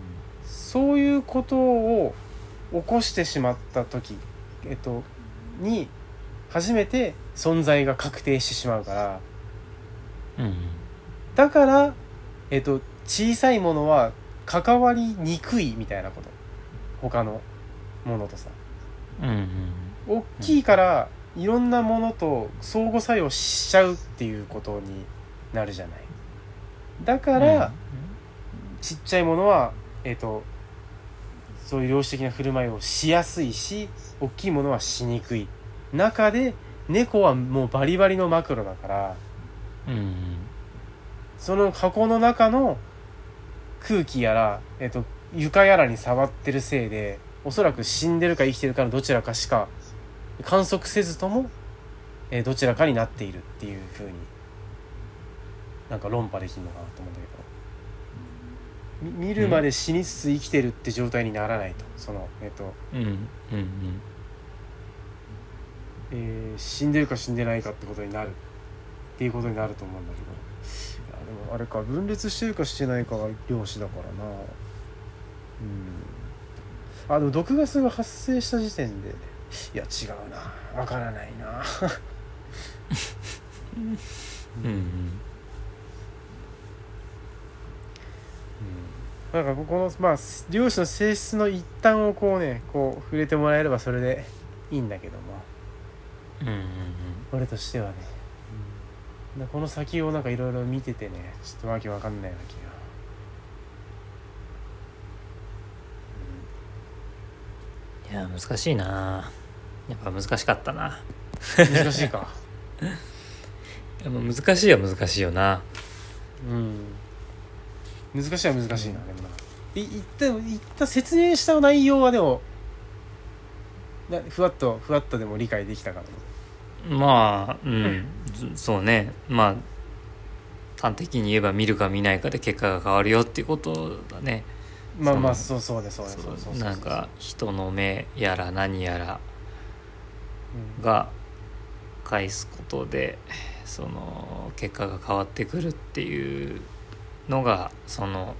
そういうことを起こしてしまった時、えっと、に初めて存在が確定してしまうから。うん。だから、えっと、小さいものは関わりにくいみたいなこと。他のものとさ。うんうん。大きいからいろんなものと相互作用しちゃうっていうことになるじゃない。だから、ちっちゃいものはえっ、とそういう量子的な振る舞いをしやすいし大きいものはしにくい。中で猫はもうバリバリのマクロだからうんその箱の中の空気やら、えっと床やらに触ってるせいでおそらく死んでるか生きてるかのどちらかしか観測せずとも、えどちらかになっているっていうふうになんか論破できるのかなと思うんだけど。見るまで死につつ生きてるって状態にならないとそのえっ、と、うんうんうん。えー死んでるか死んでないかってことになるっていうことになると思うんだけど。いやでもあれか分裂してるかしてないかが量子だからな。うん。あでも毒ガスが発生した時点で。いや違うな。わからないな。うん。うんなんかこのまあ量子の性質の一端をこうねこう触れてもらえればそれでいいんだけども。うんうん俺としてはね、でこの先をなんかいろいろ見ててねちょっとわけわかんないわけよいや難しいな。やっぱ難しかったな。難しいか。やっぱ難しいは難しいよな。うん難しいは難しいな、でもな。い言った言った説明した内容はでもなふわっとふわっとでも理解できたからまあうん。ずそうね。まあ端的に言えば見るか見ないかで結果が変わるよっていうことだね。まあまあそそうそうねそうねそそうそうそうう。なんか人の目やら何やらうん。が返すことでその結果が変わってくるっていうのがその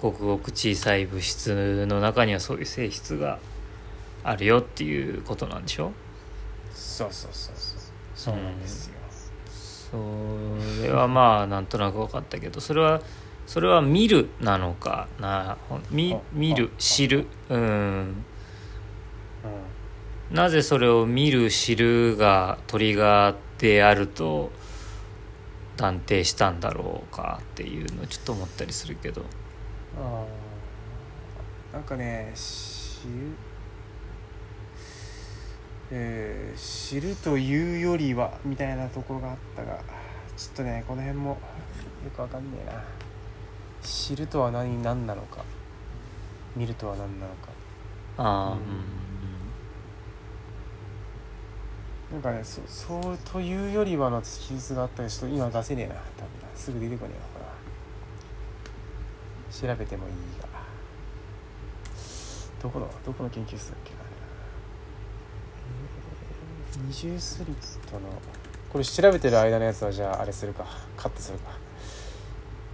ごくごく小さい物質の中にはそういう性質があるよっていうことなんでしょ？そうそうそうそう。そうなんですよ、それはまあなんとなく分かったけどそれはそれは見るなのかな？ほ見あ見るあ。知る？うん。うん。なぜそれを見る知るがトリガーであると断定したんだろうかっていうのをちょっと思ったりするけど。あー。なんかね知るえー知るというよりはみたいなところがあったがちょっとねこの辺もよくわかんねえな。知るとは何何なのか。見るとは何なのか。ああなんかねそそうというよりはの記述があったけどちょっと今出せねえな多分な。すぐ出てこねえわほら調べてもいいが。どこのどこの研究室だっけな。あれな、二重スリットのこれ調べてる間のやつはじゃああれするか。カットするか。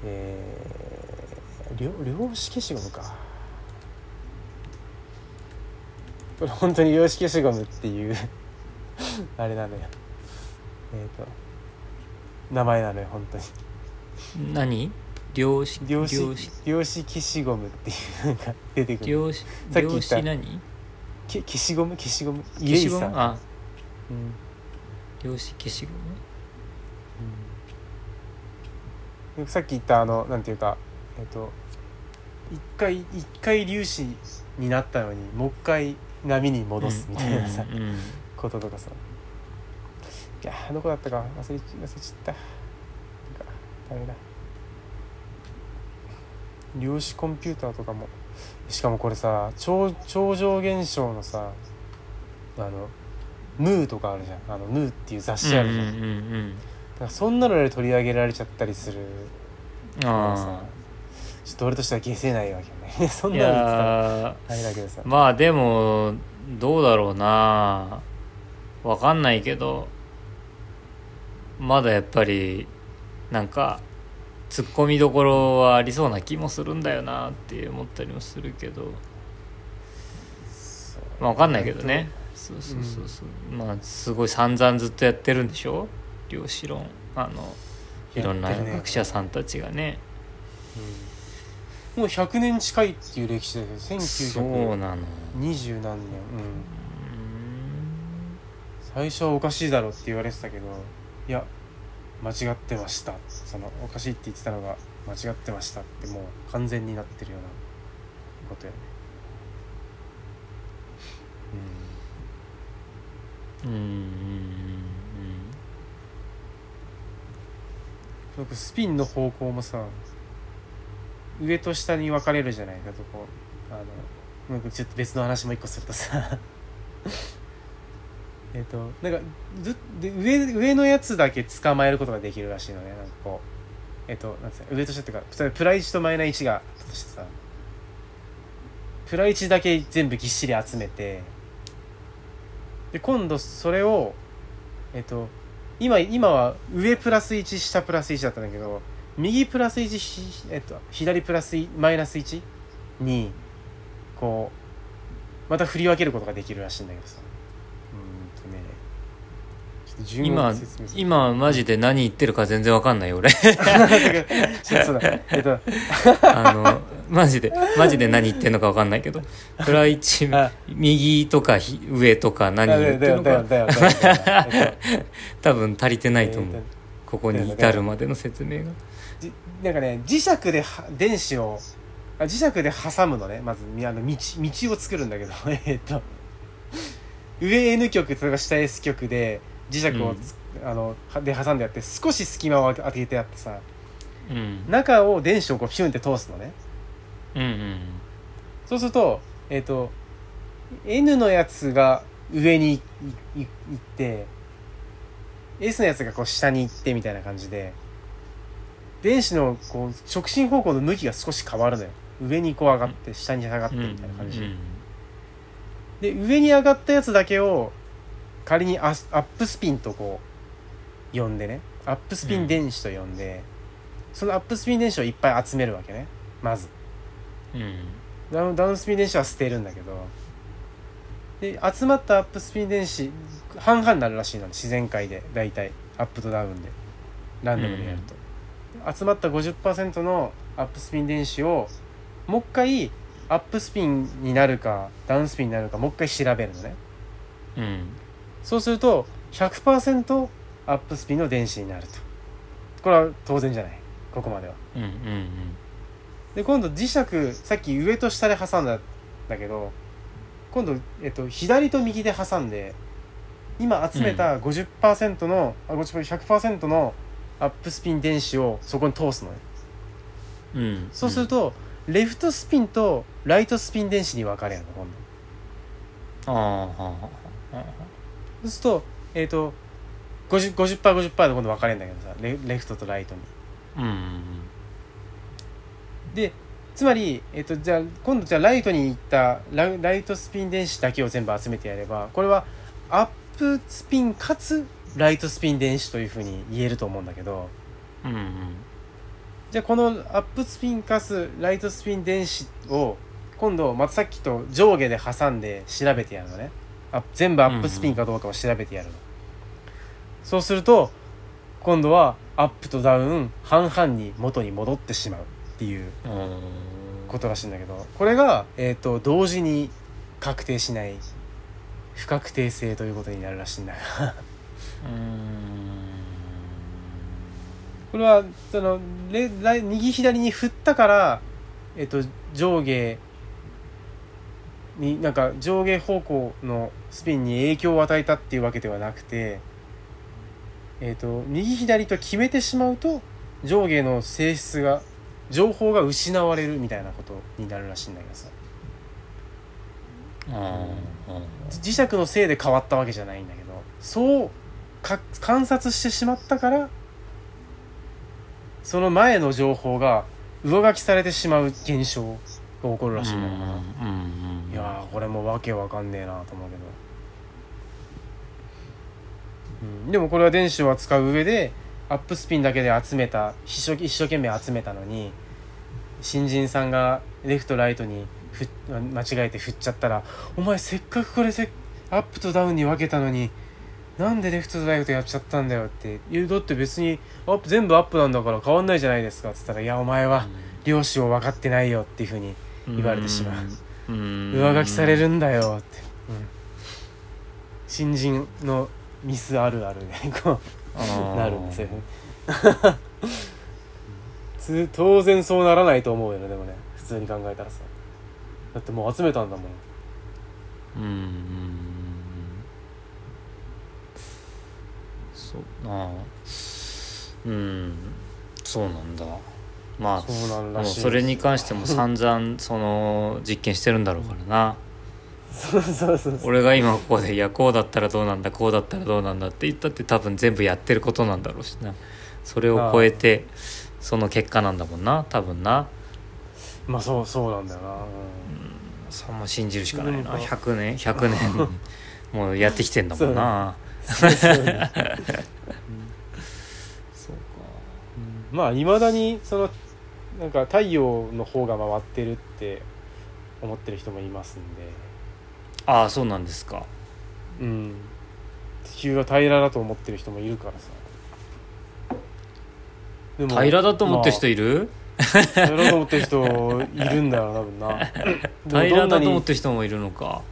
えー、量量子消しゴムか。これ本当に量子消しゴムっていう あれなのよ。えっ、と名前なのよ本当に。うん何量子量子量子消しゴムっていうのが出てくる。量子量さっき言った。子何？け消しゴム？消しゴム？消しゴム？あ。うん。量子消しゴうん。さっき言ったあのなんていうかえっ、と一回一回粒子になったのにもう一回波に戻ムすみたいなさ、うんうんうんこととかさ。いやーどこだったか。忘れち忘れちゃった。なんかダメだ。量子コンピューターとかも。しかもこれさ超超常現象のさあのムーとかあるじゃん。あのムーっていう雑誌あるじゃん、うんうんうんうん。だからそんなので取り上げられちゃったりする。のがさ。あちょっと俺としては消せないわけよね。そんなの言ってたら。やあれだけどさ。ーまあでもどうだろうなわかんないけどまだやっぱりなんかツッコミどころはありそうな気もするんだよなって思ったりもするけどまあ分かんないけどね、そうそうそうそう、まあすごい散々ずっとやってるんでしょ？量子論。あのいろんな学者さんたちがね。うん。もう100年近いっていう歴史だけどそう1920なの何年。うん最初はおかしいだろって言われてたけどいや間違ってました。そのおかしいって言ってたのが間違ってましたってもう完全になってるようなことよね。うん。うん。うんうん僕スピンの方向もさ上と下に分かれるじゃないかとこうあの僕ちょっと別の話も一個するとさえっとなんかずで上上のやつだけ捕まえることができるらしいのね。なんかこうえっとなんつうの上と下っていうかプラ1とマイナ1がとしてさプラ1だけ全部ぎっしり集めてで今度それをえっと今今は上プラス1下プラス1だったんだけど右プラス1、えっと、左プラスマイナス1にこうまた振り分けることができるらしいんだけどさ。今今マジで何言ってるか全然わかんないよ俺。あのマジでマジで何言ってんのかわかんないけど。プライチあ右とかひ上とか何だ言ってるのか。多分足りてないと思う。ここに至るまでの説明が。じなんかね磁石では電子をあ磁石で挟むのね。まずみあの道道を作るんだけど。えっと。上 N 極例えば下 S 極で磁石をつ、あのはで挟んでやって少し隙間を開けてやってさうん。中を電子をこうピュンって通すのね。うんうんそうするとえっ、と N のやつが上に行って S のやつがこう下に行ってみたいな感じで電子のこう直進方向の向きが少し変わるのよ。上にこう上がって下に下がってみたいな感じ、うん。で上に上がったやつだけを仮にアスアップスピンとこう呼んでね。アップスピン電子と呼んで、そのアップスピン電子をいっぱい集めるわけね。まず。うん。ダウンダウンスピン電子は捨てるんだけど。で集まったアップスピン電子半々になるらしいの自然界で。大体。アップとダウンで。ランダムでやると、集まった50%のアップスピン電子をもう一回アップスピンになるかダウンスピンになるかもう一回調べるのね。うんそうすると100%アップスピンの電子になると。これは当然じゃない。ここまでは。うんうんで今度磁石さっき上と下で挟んだんだけど今度、えっと、左と右で挟んで今集めた50%の、あ50 100%のアップスピン電子をそこに通すのね。うん。うんそうすると、レフトスピンとライトスピン電子に分かれるの今度。ああそうするとえっ、と 50%50% 50%で今度分かれるんだけどさレレフトとライトに。あうんでつまり、えっと、じゃあ今度じゃあライトに行ったラライトスピン電子だけを全部集めてやればこれはアップスピンかつライトスピン電子というふうに言えると思うんだけど。うんうん。じゃあこのアップスピンかつライトスピン電子を今度またさっきと上下で挟んで調べてやるのね。あ全部アップスピンかどうかを調べてやるの、そうすると今度はアップとダウン半々に元に戻ってしまうっていううん。ことらしいんだけどこれが、えー、と同時に確定しない不確定性ということになるらしいんだが。これはその右左に振ったから、えー、と上下になんか上下方向のスピンに影響を与えたっていうわけではなくて、えー、と右左と決めてしまうと上下の性質が情報が失われるみたいなことになるらしいんだけどさ。磁石のせいで変わったわけじゃないんだけどそうか観察してしまったからその前の情報が上書きされてしまう現象が起こるらしいんだけどな、いやーこれもわけわかんねえなと思うけど、うん、でもこれは電子を扱う上でアップスピンだけで集めた一生一生懸命集めたのに新人さんがレフトライトにふ間違えて振っちゃったら「お前せっかくこれせアップとダウンに分けたのになんでレフトとライトやっちゃったんだよ」って「言う。だって別にアップ全部アップなんだから変わんないじゃないですか」っつったら「いやお前は漁師を分かってないよ」っていうふうに言われてしまう。うん。上書きされるんだよ。って、うん。新人のミスあるあるでこうなるんですよ。つ当然そうならないと思うよねでもね。普通に考えたらさ。だってもう集めたんだもん。うん。そうなあうん。そうなん。だまあそうそれに関しても散々その実験してるんだろうからな。そうそうそう俺が今ここで「いやこうだったらどうなんだこうだったらどうなんだ」って言ったって多分全部やってることなんだろうしな。それを超えてその結果なんだもんな多分な。まあそうそうなんだよな、うん。そんな信じるしかないな。でもこう100年100年 もうやってきてんだもんな。そう。そうそう。か。まあいまだにそのなんか太陽の方が回ってるって思ってる人もいますんで。ああそうなんですか。うん。地球が平らだと思ってる人もいるからさ。でも平らだと思ってる人まいる、あ平らだと思ってる人いるんだよ多分な。平らだと思ってる人もいるのか。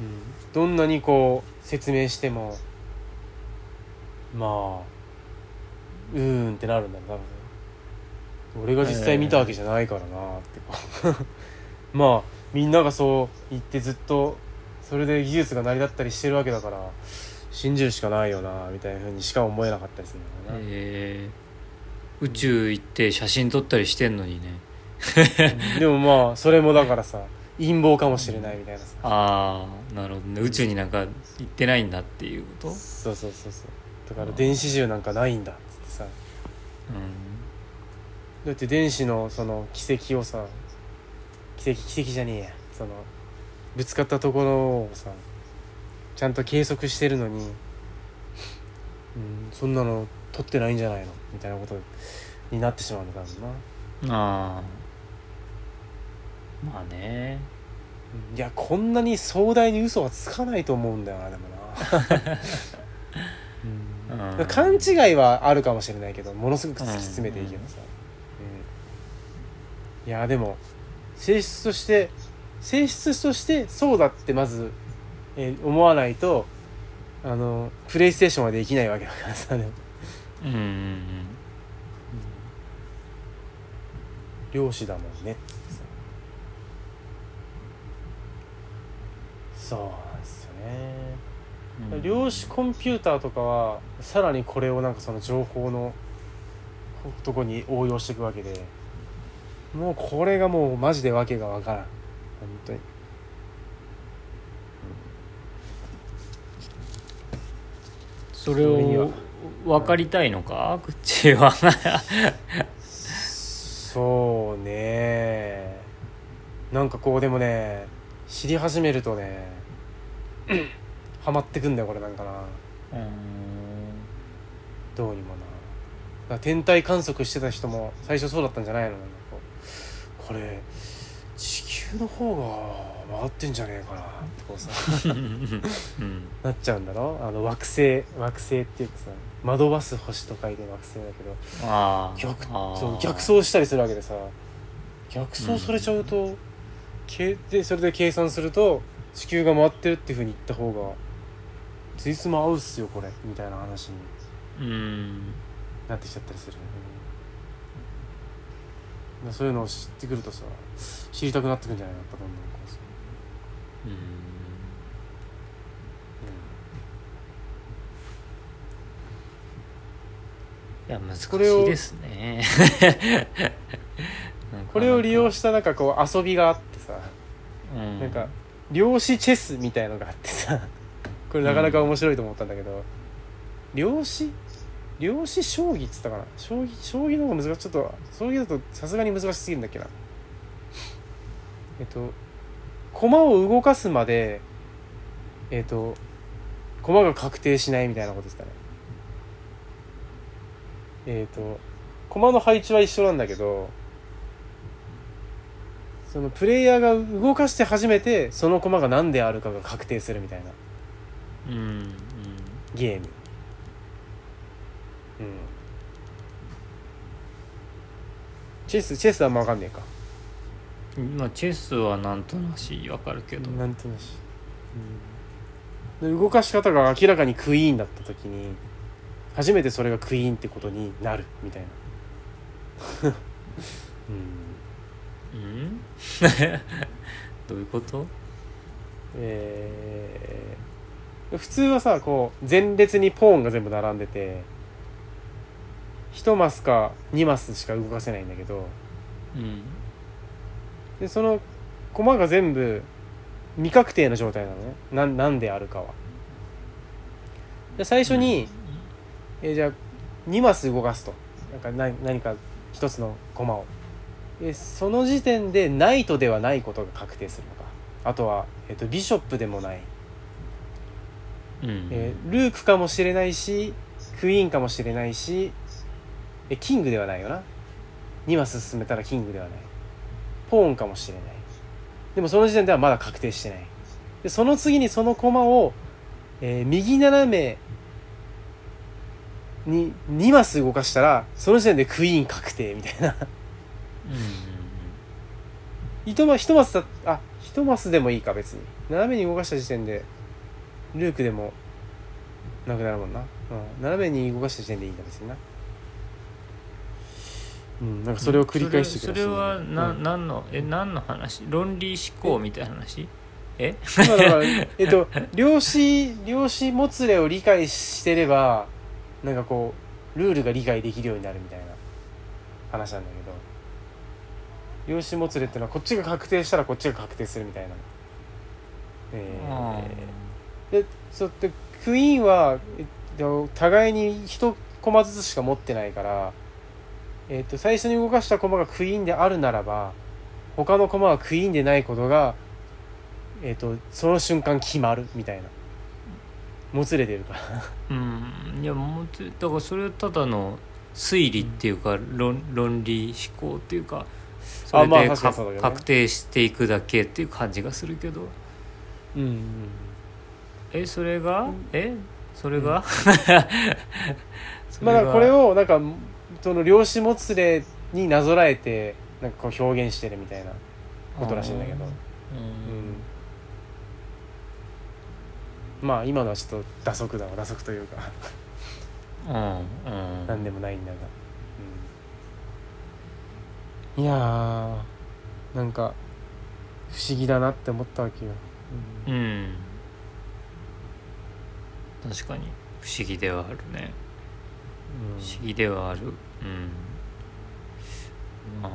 うん。どんなにこう説明してもまあうーんってなるんだよ多分俺が実際見たわけじゃないからなって。まあみんながそう言ってずっとそれで技術が成り立ったりしてるわけだから信じるしかないよなみたいなふうにしか思えなかったりするんだよな、えー。宇宙行って写真撮ったりしてんのにね。でもまあそれもだからさ陰謀かもしれないみたいなさ。ああなるほどね。宇宙になんか行ってないんだっていうこと？そうそうそうそう。だから電子銃なんかないんだっつってさ。うだって電子のその軌跡をさ軌跡軌跡じゃねえや。そのぶつかったところをさちゃんと計測してるのに、うん、そんなの取ってないんじゃないの？みたいなことになってしまうんだ多分な、んああまあね。うん。いやこんなに壮大に嘘はつかないと思うんだよなでもな、うん。うん。勘違いはあるかもしれないけどものすごく突き詰めていけばさ、うんいやでも性質として性質としてそうだってまず、えー思わないとあのプレイステーションはできないわけだからさでも。うんうんうん。漁師だもんね。ってさそうなんですよね。うん。量子コンピューターとかはさらにこれをなんかその情報のとこに応用していくわけでもうこれがもうマジでわけがわからん。本当に。それを分かりたいのか？口はそうね。なんかこうでもね知り始めるとねハマってくんだよこれなんかな。どうにもな。天体観測してた人も最初そうだったんじゃないのこれ地球の方が回ってんじゃねえかな。ってこうさ。うん。なっちゃうんだろ？あの惑星惑星っていうかさ惑わす星と書いて惑星だけどああ逆そう逆走したりするわけでさ逆走されちゃうと、けでそれで計算すると地球が回ってるっていうふうに言った方がついつも合うっすよこれみたいな話にうん。なってきちゃったりする、うんそういうのを知ってくるとさ知りたくなってくんじゃない？やっぱどんどんこうさ、うん。いや難しいですね。これを 利用し、したなんかこう遊びがあってさうん、なんか量子チェスみたいのがあってさこれなかなか面白いと思ったんだけど、量子？量子将棋っつったかな？将棋将棋の方が難しい。ちょっと将棋だとさすがに難しすぎるんだっけな。えっと駒を動かすまでえっと駒が確定しないみたいなことですかね。えっと駒の配置は一緒なんだけどそのプレイヤーが動かして初めてその駒が何であるかが確定するみたいなうんうん。ゲームうん。チェスチェスはま分かんねえか。まあチェスはなんとなしわかるけど。なんとなし、うん、で動かし方が明らかにクイーンだった時に初めてそれがクイーンってことになるみたいな。うん。うん。どういうこと？えー普通はさこう前列にポーンが全部並んでて1マスか2マスしか動かせないんだけど。うん。でその駒が全部未確定な状態なのね。なんなんであるかは。で最初に、えーじゃあ2マス動かすと。なんか何何か一つの駒を。でその時点でナイトではないことが確定するのか。あとは、えー、とビショップでもない、うん。えールークかもしれないしクイーンかもしれないしえキングではないよな。2マス進めたらキングではない。ポーンかもしれない。でもその時点ではまだ確定してない。でその次にその駒を、えー右斜めに2マス動かしたらその時点でクイーン確定みたいな。うん一マ一マスだあ一マスでもいいか別に。斜めに動かした時点でルークでもなくなるもんな、うん、斜めに動かした時点でいいんだ別になうんなんかそれを繰り返してくださいそれそれはな、うん。何のえ何の話？論理思考みたいな話？え？まあだからえっと 量子量子もつれを理解してればなんかこうルールが理解できるようになるみたいな話なんだけど。量子もつれってのはこっちが確定したらこっちが確定するみたいな。えあー。でそうでクイーンは、えっと、互いに1コマずつしか持ってないから、えっと、最初に動かしたコマがクイーンであるならば他のコマはクイーンでないことが、えっと、その瞬間決まるみたいな。もつれてるから うん。いやもうつだからそれはただの推理っていうか、論論理思考っていうかそれあまあね。確定していくだけっていう感じがするけど。うんうんえそれが、うん。え？それが、そ まあこれををなんかその量子もつれになぞらえてなんかこう表現してるみたいなことらしいんだけど、うん。うん、まあ今のはちょっと打足だわ打足というか。うんうん。なんでもないんだが、うん、いやーなんか不思議だなって思ったわけよ、ううん。ん確かに。不思議ではあるね。不思議ではあるうん。まあ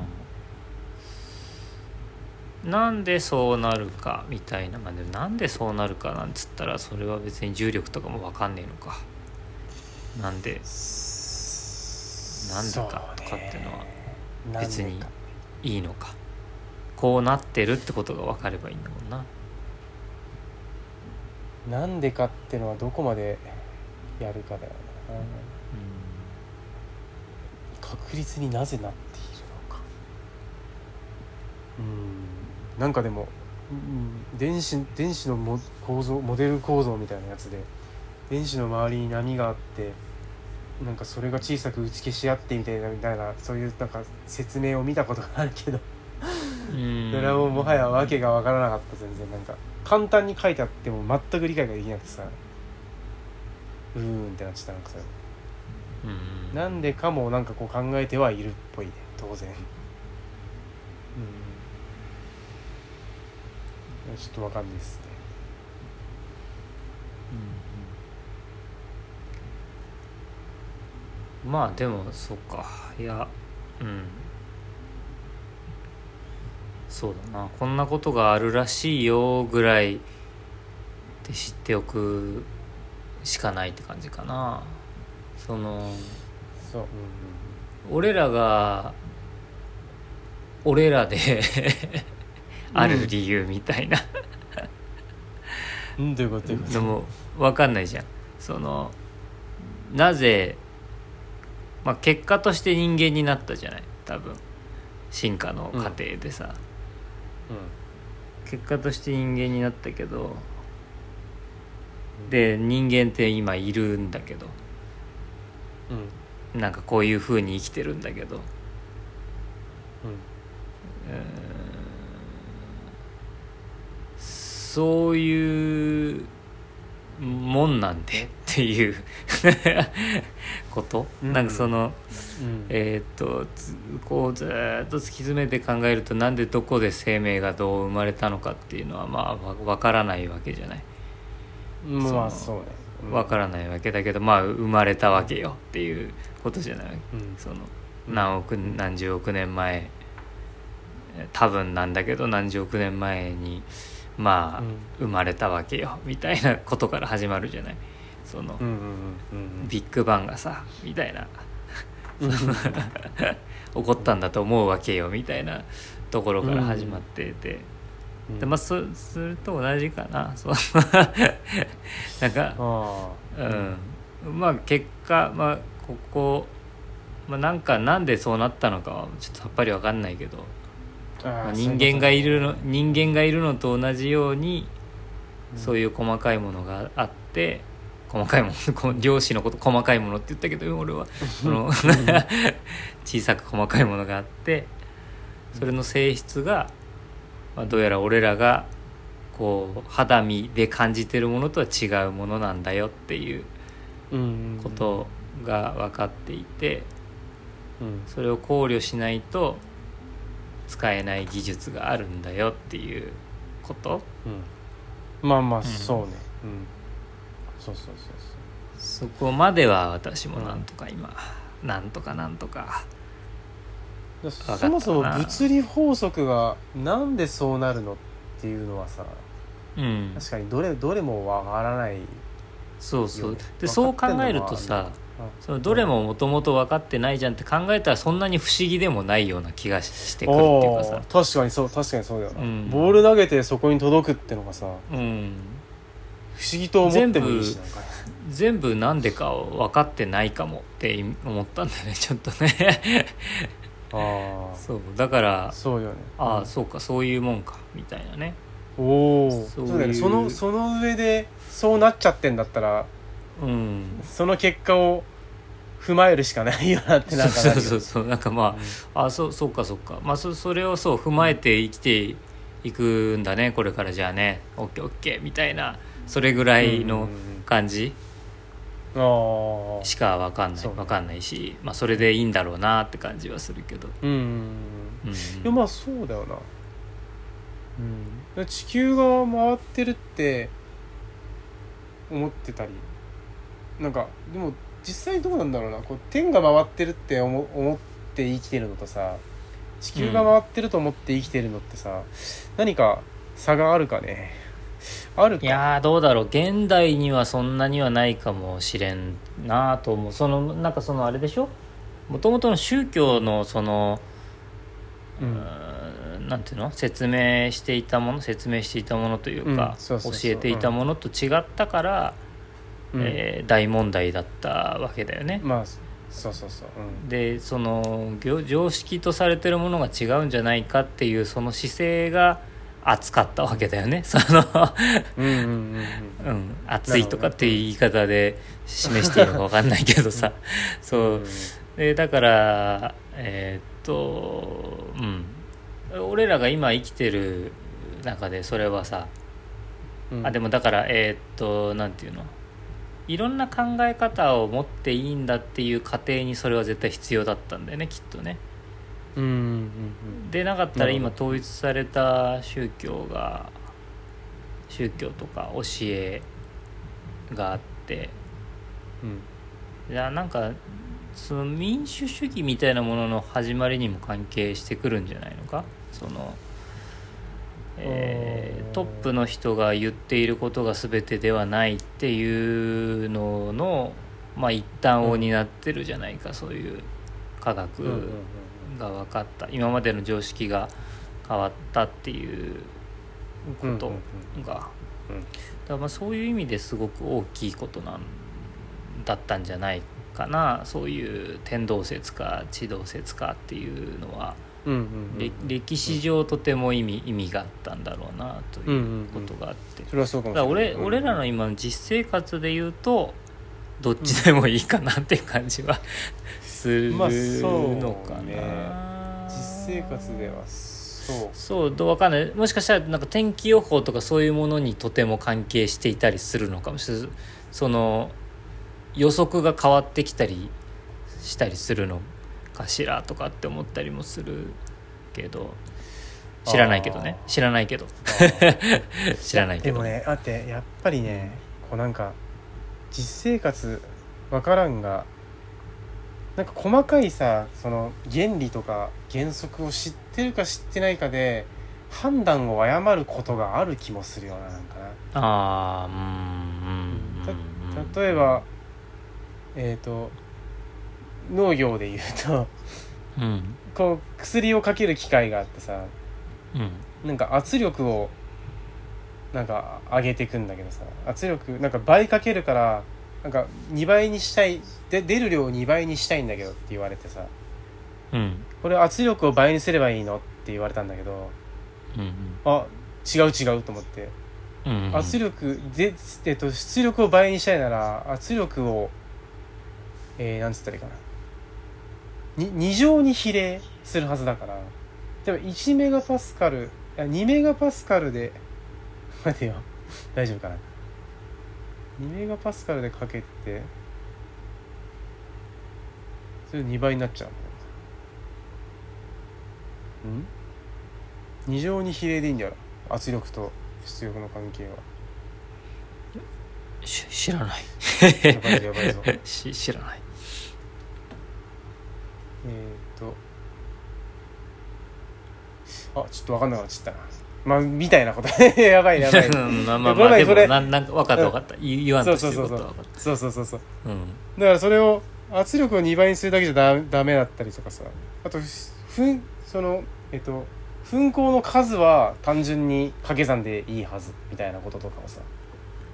なんでそうなるかみたいな。まあでもなんでそうなるかなんつったらそれは別に重力とかも分かんねえのか。なんで？なんでかとかっていうのはは別にいいのか。こうなってるってことが分かればいいんだもんな。なんでかってのはどこまでやるかだよな確率になぜなっているのか。うん。なんかでも、うん、電子電子のモ構造モデル構造みたいなやつで電子の周りに波があってなんかそれが小さく打ち消し合ってみたいなみたいなそういうなんか説明を見たことがあるけど。うん。それはもうもはや訳が分からなかった全然。なんか簡単に書いてあっても全く理解ができなくてさうーんってなっちゃったなんかさうん。なんでかもなんかこう考えてはいるっぽいね当然。うん。ちょっとわかんないですね。うんまあでもそっか。いやうん。そうだな。こんなことがあるらしいよぐらいで知っておくしかないって感じかなそのそう。うん俺らが俺らである理由みたいな。うんうんどういうこと？どういうことのも分かんないじゃん。そのなぜ、まあ、結果として人間になったじゃない？多分。進化の過程でさ、結果として人間になったけどで人間って今いるんだけどうん。なんかこういう風に生きてるんだけど。うん。そういうもんなんでっていう こと、うん。なんかそのうん。えーっとつこうずーっと突き詰めて考えるとなんでどこで生命がどう生まれたのかっていうのはまあわわからないわけじゃない。うんまあそそうね。うんわからないわけだけどまあ生まれたわけよっていうことじゃない？うん。そのうん。何億何十億年前。え多分なんだけど何十億年前にまあ生まれたわけよみたいなことから始まるじゃない？そのビッグバンがさみたいな。うん。起こったんだと思うわけよみたいなところから始まってて、うんでまあそそれと同じかな。そう。なんかあうん。まあ結果まあここ、まあ、なんかなんでそうなったのかはちょっとさっぱり分かんないけど、あまあ、人間がいるの人間がいるのと同じようにそういう細かいものがあって細かいもの 漁師のこと細かいものって言ったけど俺は。その 小さく細かいものがあってそれの性質が、まあ、どうやら俺らがこう肌身で感じてるものとは違うものなんだよっていううん。ことが分かっていてうん。それを考慮しないと使えない技術があるんだよっていうこと？うん。まあまあん。そうね。うん。そうそうそう。そこまでは私もなんとか今、なんとかなんとかそもそも物理法則がなんでそうなるのっていうのはさうん。確かにどれどれもわからないそうそう。よでそう考えるとさそのどれももともと分かってないじゃんって考えたらそんなに不思議でもないような気がしてくるっていうかおさー確かにそう確かにそうだよな、うん。ボール投げてそこに届くってのがさうん。不思議と思ってもいいし全部なんでか分かってないかもって思ったんだよねちょっとね。あそうだからあそうよね。ああそうかそういうもんかみたいなね。おおそうだよね。そのその上でそうなっちゃってんだったらうん。その結果を踏まえるしかないよなってなんか そうそうそう。なんかまあ、あそうそうかそうか。まあそそれをそう踏まえて生きていくんだねこれからじゃあね。オッケーオッケーみたいなそれぐらいの感じうんうん。うんしか分かんない分かんないし、まあ、それでいいんだろうなって感じはするけど、うん。うん。うんうんいやまあそうだよな。うん。地球が回ってるって思ってたり。なんかでも実際どうなんだろうな。こう天が回ってるって思思って生きてるのとさ地球が回ってると思って生きてるのってさ、何か差があるかねあるか。いやーどうだろう。現代にはそんなにはないかもしれんなと思う。そのなんかそのあれでしょ？もともとの宗教のそのうん。うーんなんていうの？説明していたもの説明していたものというか、教えていたものと違ったから、うん。えー大問題だったわけだよね。まあそうそうそう、うん。でその行常識とされてるものが違うんじゃないかっていうその姿勢が熱かったわけだよね。そのうんうんうんうん。うん、熱いとかっていう言い方で示していいのか分かんないけどさ。そう。でだからえーっとうん。俺らが今生きてる中でそれはさ、うん。あでもだからえーっとなんていうの？いろんな考え方を持っていいんだっていう過程にそれは絶対必要だったんだよねきっとね。うんうんうんでなかったら今統一された宗教が宗教とか教えがあって。うん。いやなんかその民主主義みたいなものの始まりにも関係してくるんじゃないのか？その、えー。トップの人が言っていることが全てではないっていうのの、まあ、一端を担ってるじゃないか、そういう科学うんうんうんが分かった。今までの常識が変わったっていうことが、だまあそういう意味ですごく大きいことなんだったんじゃないかな。そういう天動説か地動説かっていうのは。歴史上とても意味意味があったんだろうなということがあって、それはそうか俺,、俺らの今の実生活で言うとどっちでもいいかなっていう感じはするまあそうのかな、ね。実生活ではそう。そうどうわかんない。もしかしたらなんか天気予報とかそういうものにとても関係していたりするのかもしれない。その予測が変わってきたりしたりするのかしらとかって思ったりもするけど。知らないけどね。知らないけど。知らないけど。でもねあってやっぱりねこうなんか実生活わからんがなんか細かいさその原理とか原則を知ってるか知ってないかで判断を誤ることがある気もするようななんかああうんうんうんうん。な例えばえっ、と農業で言うとうん。こう薬をかける機械があってさうん。なんか圧力をなんか上げていくんだけどさ圧力なんか倍かけるからなんか2倍にしたいで出る量を2倍にしたいんだけどって言われてさ。うん。これ圧力を倍にすればいいのって言われたんだけどうんあ違う違うと思って。うんうん圧力で、えっと、出力を倍にしたいなら圧力をえー、なんつったらいいかな。に2乗に比例するはずだから。でも1メガパスカルいや2メガパスカルで 待てよ。大丈夫かな。2メガパスカルでかけてそれ2倍になっちゃう。ん？2乗に比例でいいんだよ。圧力と出力の関係は。し知らない。やばいぞやばいぞ。え し知らない。ーっと。あちょっと分かんなくなっちゃったな。まあみたいなこと。やばいやばい。うんまあまあまあでもなんなんか分かった分かった。言言わんとしてることは分かっそうそうそうそう。たうん。だからそれを圧力を2倍にするだけじゃダダメだったりとかさ。あとふんそのえっと噴光の数は単純に掛け算でいいはずみたいなこととかをさ。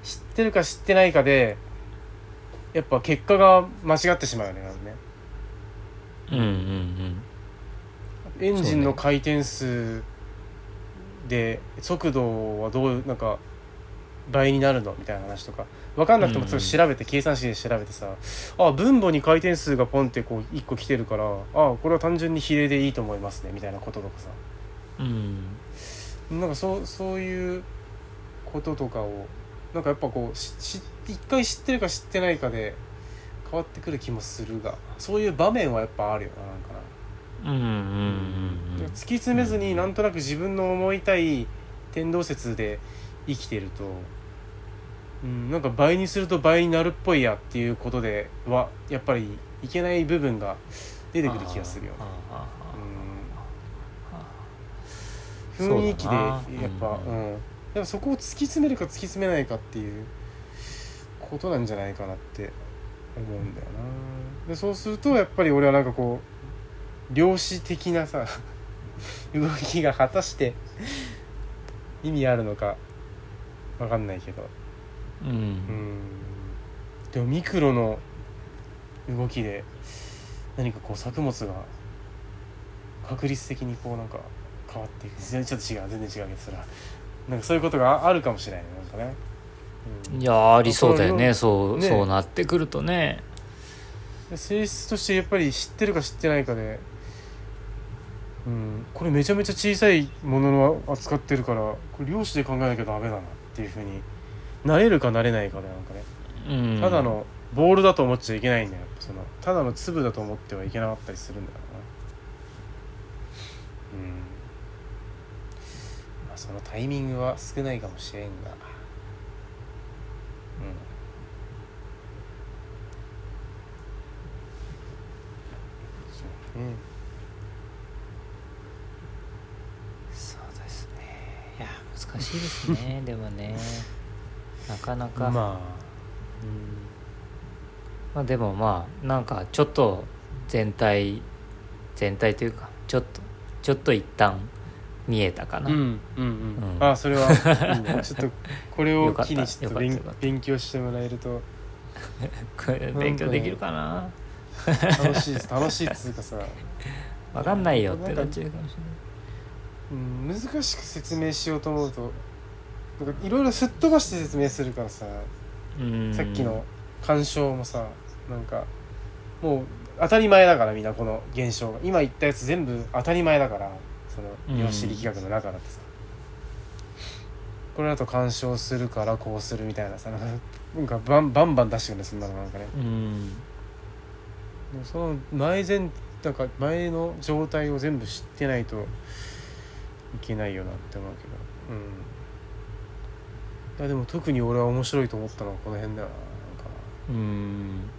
知ってるか知ってないかでやっぱ結果が間違ってしまうよねなんかね。うんうん。エンジンの回転数で速度はどうなんか倍になるの？みたいな話とか分かんなくてもそれ調べて、計算式で調べてさあ分母に回転数がポンってこう1個来てるからあこれは単純に比例でいいと思いますねみたいなこととかさ。うん。うんなんかそうそういうこととかをなんかやっぱこうしし一回知ってるか知ってないかで変わってくる気もするがそういう場面はやっぱあるよななんかな。うんうんうん突き詰めずになんとなく自分の思いたい天動説で生きてると、うん、なんか倍にすると倍になるっぽいやっていうことではやっぱりいけない部分が出てくる気がするよね。うん、雰囲気でやっぱううん、でもそこを突き詰めるか突き詰めないかっていうことなんじゃないかなって思うんだよな。でそうするとやっぱり俺はなんかこう量子的なさ 動きが果たして意味あるのかわかんないけど。ーうん。うん。でもミクロの動きで何かこう作物が確率的にこうなんか変わっていく。全然ちょっと違う。全然違うけどそれはなんかそういうことがあるかもしれないね。なんかね、うん。いやーありそうだよね。そうね。そうなってくるとね。で性質としてやっぱり知ってるか知ってないかで、うん、これめちゃめちゃ小さいものの扱ってるからこれ量子で考えなきゃダメだなっていうふうになれるかなれないかでなんかね。うん。ただのボールだと思っちゃいけないんだよその。ただの粒だと思ってはいけなかったりするんだよな。うん。まあそのタイミングは少ないかもしれんが。うん。そうね。そうですね。いや難しいですね。でもねなかなか、ままああ、でもまあなんかちょっと全体全体というかちょっとちょっと一旦見えたかな、うんうんうん、うん。あそれは。いいねちょっとこれを機にちょっと勉強してもらえると。これ勉強できるかな。楽しいです。楽しいっつうかさ。分かんないよってなっちゃうかもしうん、難しく説明しようと思うとなんかいろいろすっ飛ばして説明するからさ、さっきの干渉もさなんかもう当たり前だからみんなこの現象が。今言ったやつ全部当たり前だからその量子力学の中だってさ、これだと干渉するからこうするみたいなさ なんかバンバンバン出してくるねそんなのなんかね。うその前前なんか前の状態を全部知ってないといけないよなって思うけど。うんいやでも特に俺は面白いと思ったのはこの辺だよななんか。うん。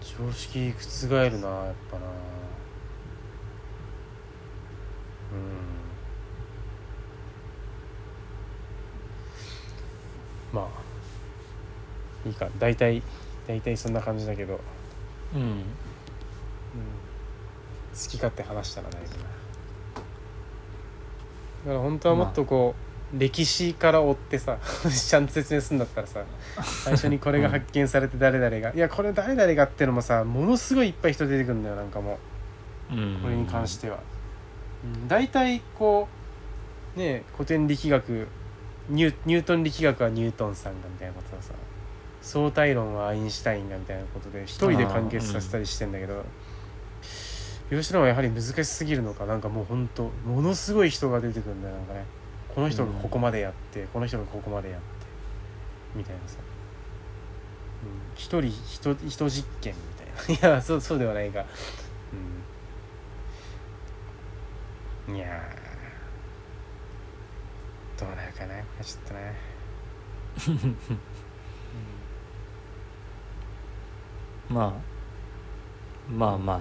常識覆るなやっぱな。うん。まあいいか。大体大体そんな感じだけど、うん、うん。好き勝手話したらだいぶなだから本当はもっとこう、歴史から追ってさ ちゃんと説明するんだったらさ最初にこれが発見されて誰々が、いやこれ誰々がってのもさものすごいいっぱい人出てくるんだよなんかもう。うん。これに関しては、うん、大体こうね古典力学ニュートン力学はニュートンさんがみたいなことはさ。相対論はアインシュタインがみたいなことで一人で完結させたりしてんだけど。量子論はやはり難しすぎるのかなんかもうほんとものすごい人が出てくるんだよなんかねこの人がここまでやって、この人がここまでやってみたいなさ、うん、一人人人実験みたいな。いやそうそうではないが。うん。いやー。どうなるかな。これちょっとな、まあ。まあまあ。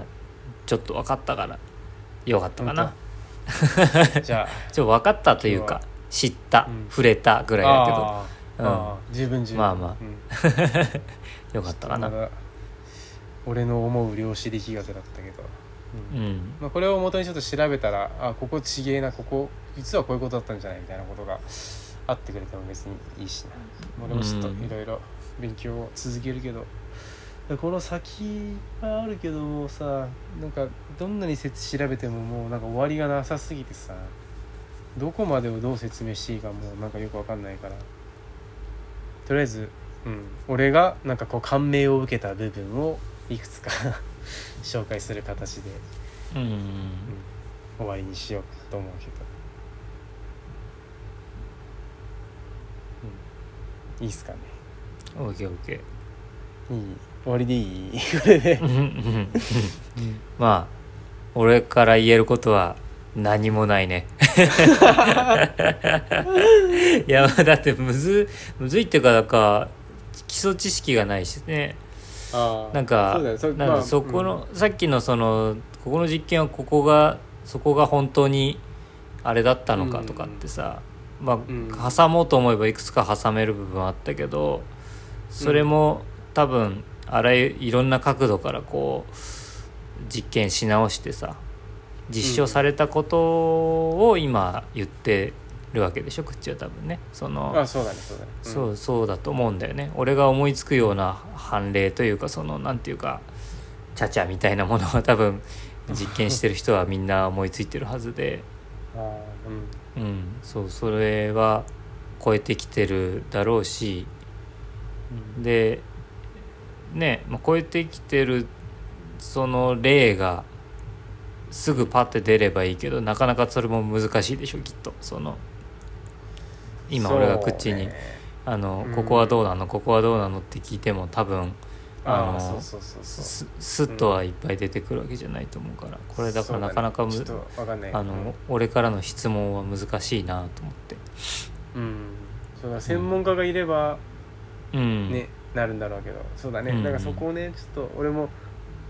ちょっと分かったから。よかったかな。うん、じゃちょっと分かったという今か知った、うん。触れたぐあらいだけど。うん。十分十分。まあまあ。うん。よかったかな。俺の思う量子力学だったけど、ううんん。まあ、これを元にちょっと調べたらあここちげえなここ実はこういうことだったんじゃないみたいなことがあってくれても別にいいしな。俺もちょっとうん。いろいろ勉強を続けるけど、この先はあるけどもさなんかどんなに説調べてももうなんか終わりがなさすぎてさどこまでをどう説明していいかもうなんかよくわかんないから。とりあえず、うん、俺がなんかこう感銘を受けた部分をいくつか 紹介する形で、うんうん、終わりにしようと思うけど、うん、いいっすかね。オッケーオッケー。いい？終わりでいい？まあ俺から言えることは何もないね。いやだってむずむずいっていうかなんか基礎知識がないしね。なんかそまあそこの、さっきのそのここの実験はここがそこが本当にあれだったのかとかってさ、まあ、ん。挟もうと思えばいくつか挟める部分はあったけどそれも多分あらゆるいろんな角度からこう実験し直してさ実証されたことを今言ってるわけでしょ口は多分ね。そのあそうだねそうだね、ん。そうそうだと思うんだよね。俺が思いつくような判例というかそのなんていうかチャチャみたいなものは多分実験してる人はみんな思いついてるはずで。うん。うん。そうそれは超えてきてるだろうしでね、まあ、超えてきてるその例がすぐパッて出ればいいけどなかなかそれも難しいでしょきっと。その今俺が口に、ねあのうん。ここはどうなのここはどうなのって聞いても多分あのあーそうそうそうそう。すすっとはいっぱい出てくるわけじゃないと思うからこれだからなかなかむ、ねちょっとわかん。俺からの質問は難しいなと思って。うん。そうだ専門家がいればうん、ね、なるんだろうけど。そうだね、うんだからそこをねちょっと俺も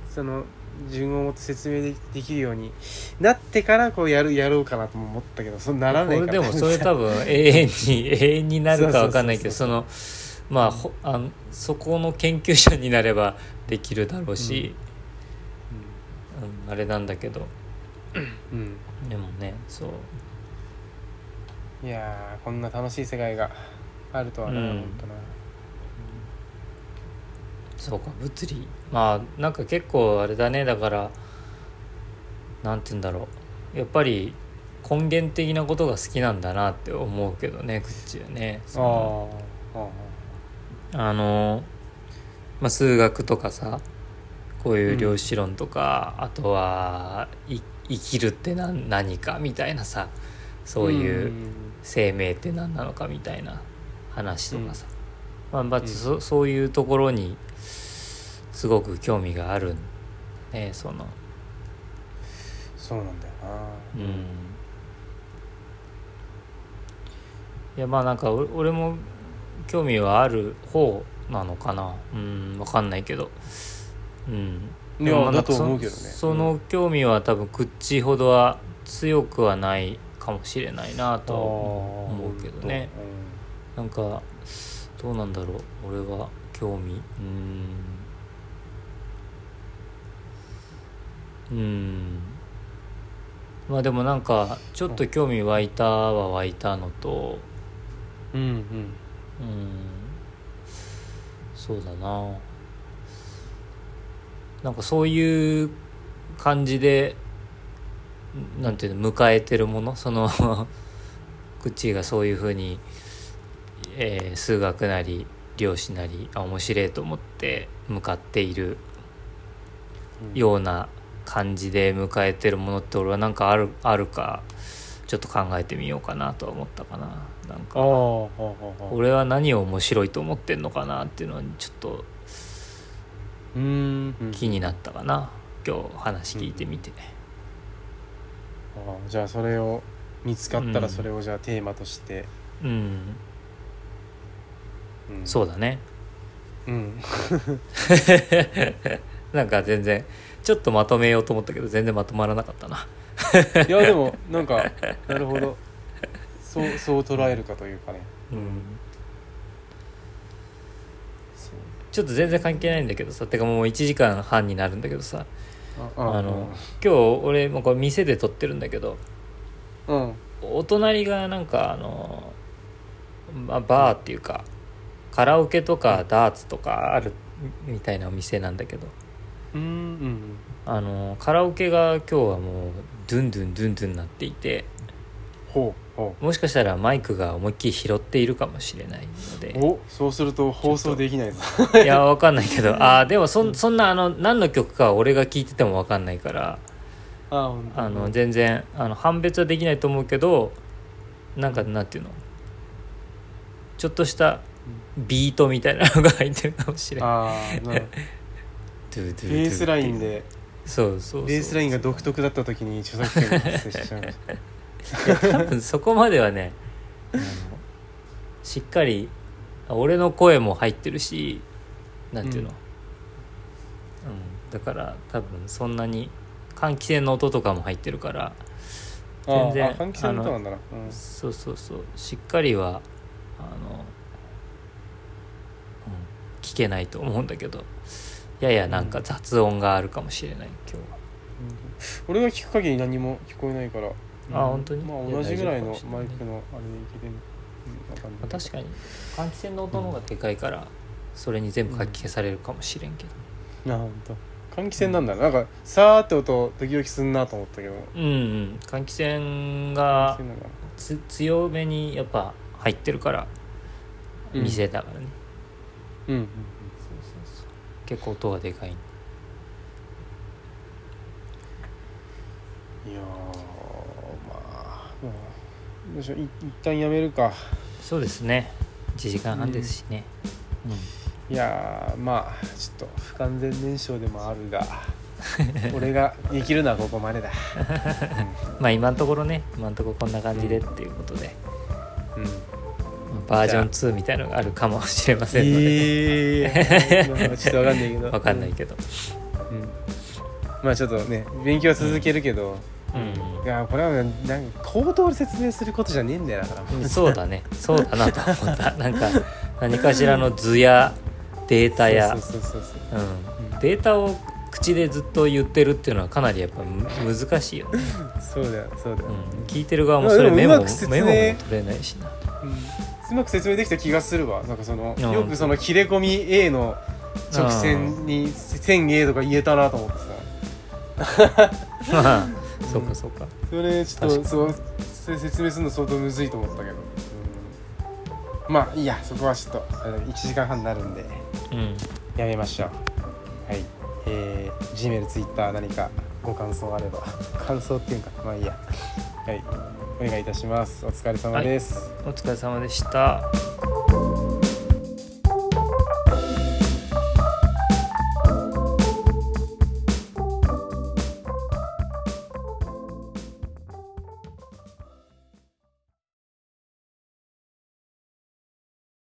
その順を持って説明でできるようになってからこうやるやろうかなとも思ったけどそうならないからでも それ多分永遠に永遠になるかわかんないけどそのまあほあのそこの研究者になればできるだろうし、うん。あれなんだけど。うん、でもねそう。うんいやーこんな楽しい世界があるとはな、うん。ほんとなそうか物理。まあなんか結構あれだね。だからなんて言うんだろう。やっぱり根源的なことが好きなんだなって思うけどねクッチはね。ああああの、まあ、数学とかさこういう量子論とか、あとはい生きるって何何かみたいなさそういう生命って何なのかみたいな話とかさ、まあまあ、うん。そそういうところにすごく興味があるんねその。そうなんだよな。うん。いやまあなんかお俺も興味はある方なのかな。うん分かんないけど。うん。いでもだとなんかそ思うけどね。その興味は多分クッチほどは強くはないかもしれないなとは思うけどね。なんかどうなんだろう。俺は興味。うーんうーん。まあでもなんかちょっと興味湧いたは湧いたのと。うんうん。うーん。そうだな。なんかそういう感じでなんていうの迎えてるもの？そのクッチーがそういうふうに、えー数学なり量子なりあ面白いと思って向かっているうん。ような感じで迎えてるものって俺はなんかあるあるかちょっと考えてみようかなとは思ったかな。なんか俺は何を面白いと思ってんのかなっていうのはちょっと気になったかな。今日話聞いてみて。ああじゃあそれを見つかったうん。らそれをじゃあテーマとして。うん、うん。そうだね。うん。なんか全然ちょっとまとめようと思ったけど全然まとまらなかったな。いやでもなんかなるほど。そうそう捉えるかというかね。うん。ちょっと全然関係ないんだけどさてかもう1時間半になるんだけどさ。ああの今日俺もうこれ店で撮ってるんだけどうんうん。お隣がなんかあの、まあ、バーっていうかカラオケとかダーツとかあるみたいなお店なんだけどうんうんあのカラオケが今日はもうドゥンドゥンドゥンドゥンなっていてほうほもしかしたらマイクが思いっきり拾っているかもしれないので。うおそうすると放送できないぞ。いやわかんないけど。あーでもそんそんなあの何の曲かは俺が聞いててもわかんないから。あ本当あの全然あの判別はできないと思うけどなんかなんていうの？ちょっとしたビートみたいなのが入ってるかもしれない。ああなるベベースラインで。そうそうそう。ベースラインが独特だった時に著作権が発生しちゃう。い や多分そこまではねしっかり俺の声も入ってるしなんていうの、うん。だから多分そんなに換気扇の音とかも入ってるから全然換気扇の音なんだな。うん。そうそうそう。しっかりはあの、うん、聞けないと思うんだけどややなんか雑音があるかもしれない今日は。俺が聞く限り何も聞こえないから。あ本当に？まあ同じぐらいのマイクのあれでいけてる。まあ、確かに。換気扇の音の方がでかいからそれに全部かき消されるかもしれんけど。あ本当。換気扇なんだ。ななんかさーって音時々すんなと思ったけど。うんうん。換気扇換がつ強めにやっぱ入ってるからうん。店だからね、うんうん結構音がでかい。いやーまあもうどうしようい一旦やめるか。そうですね。1時間半ですしね、うん。いやーまあちょっと不完全燃焼でもあるが 俺ができるのはここまでだ。まあ今のところね。今のところこんな感じでっていうことで、うん、うんバージョン2みたいなのがあるかもしれませんので、えー、ま あちょっとわかんないけど。わかん。ないけど、うん。まあちょっとね勉強は続けるけど、うん。いやこれはねなんか口頭で説明することじゃねえんだよだからうんそうだね。そうだなと思った。なんか何かしらの図やデータや。データを口でずっと言ってるっていうのはかなりやっぱむ難しいよね、そうだよそうだよ、うん、聞いてる側もまあそれメモメモも取れないしなうまく説明できた気がするわ。なんかそのあよくその切れ込み A の直線に線 A とか言えたなと思ってさ。そうかそうか。それちょっとそう説明するの相当むずいと思ったけど、うん、まあいいや。そこはちょっとあの1時間半になるんで。うん。やめましょう。はい。えー、G メール Twitter 何かご感想あれば。感想っていうかまあいいや。はいお願いいたします。お疲れ様です、お疲れ様でした。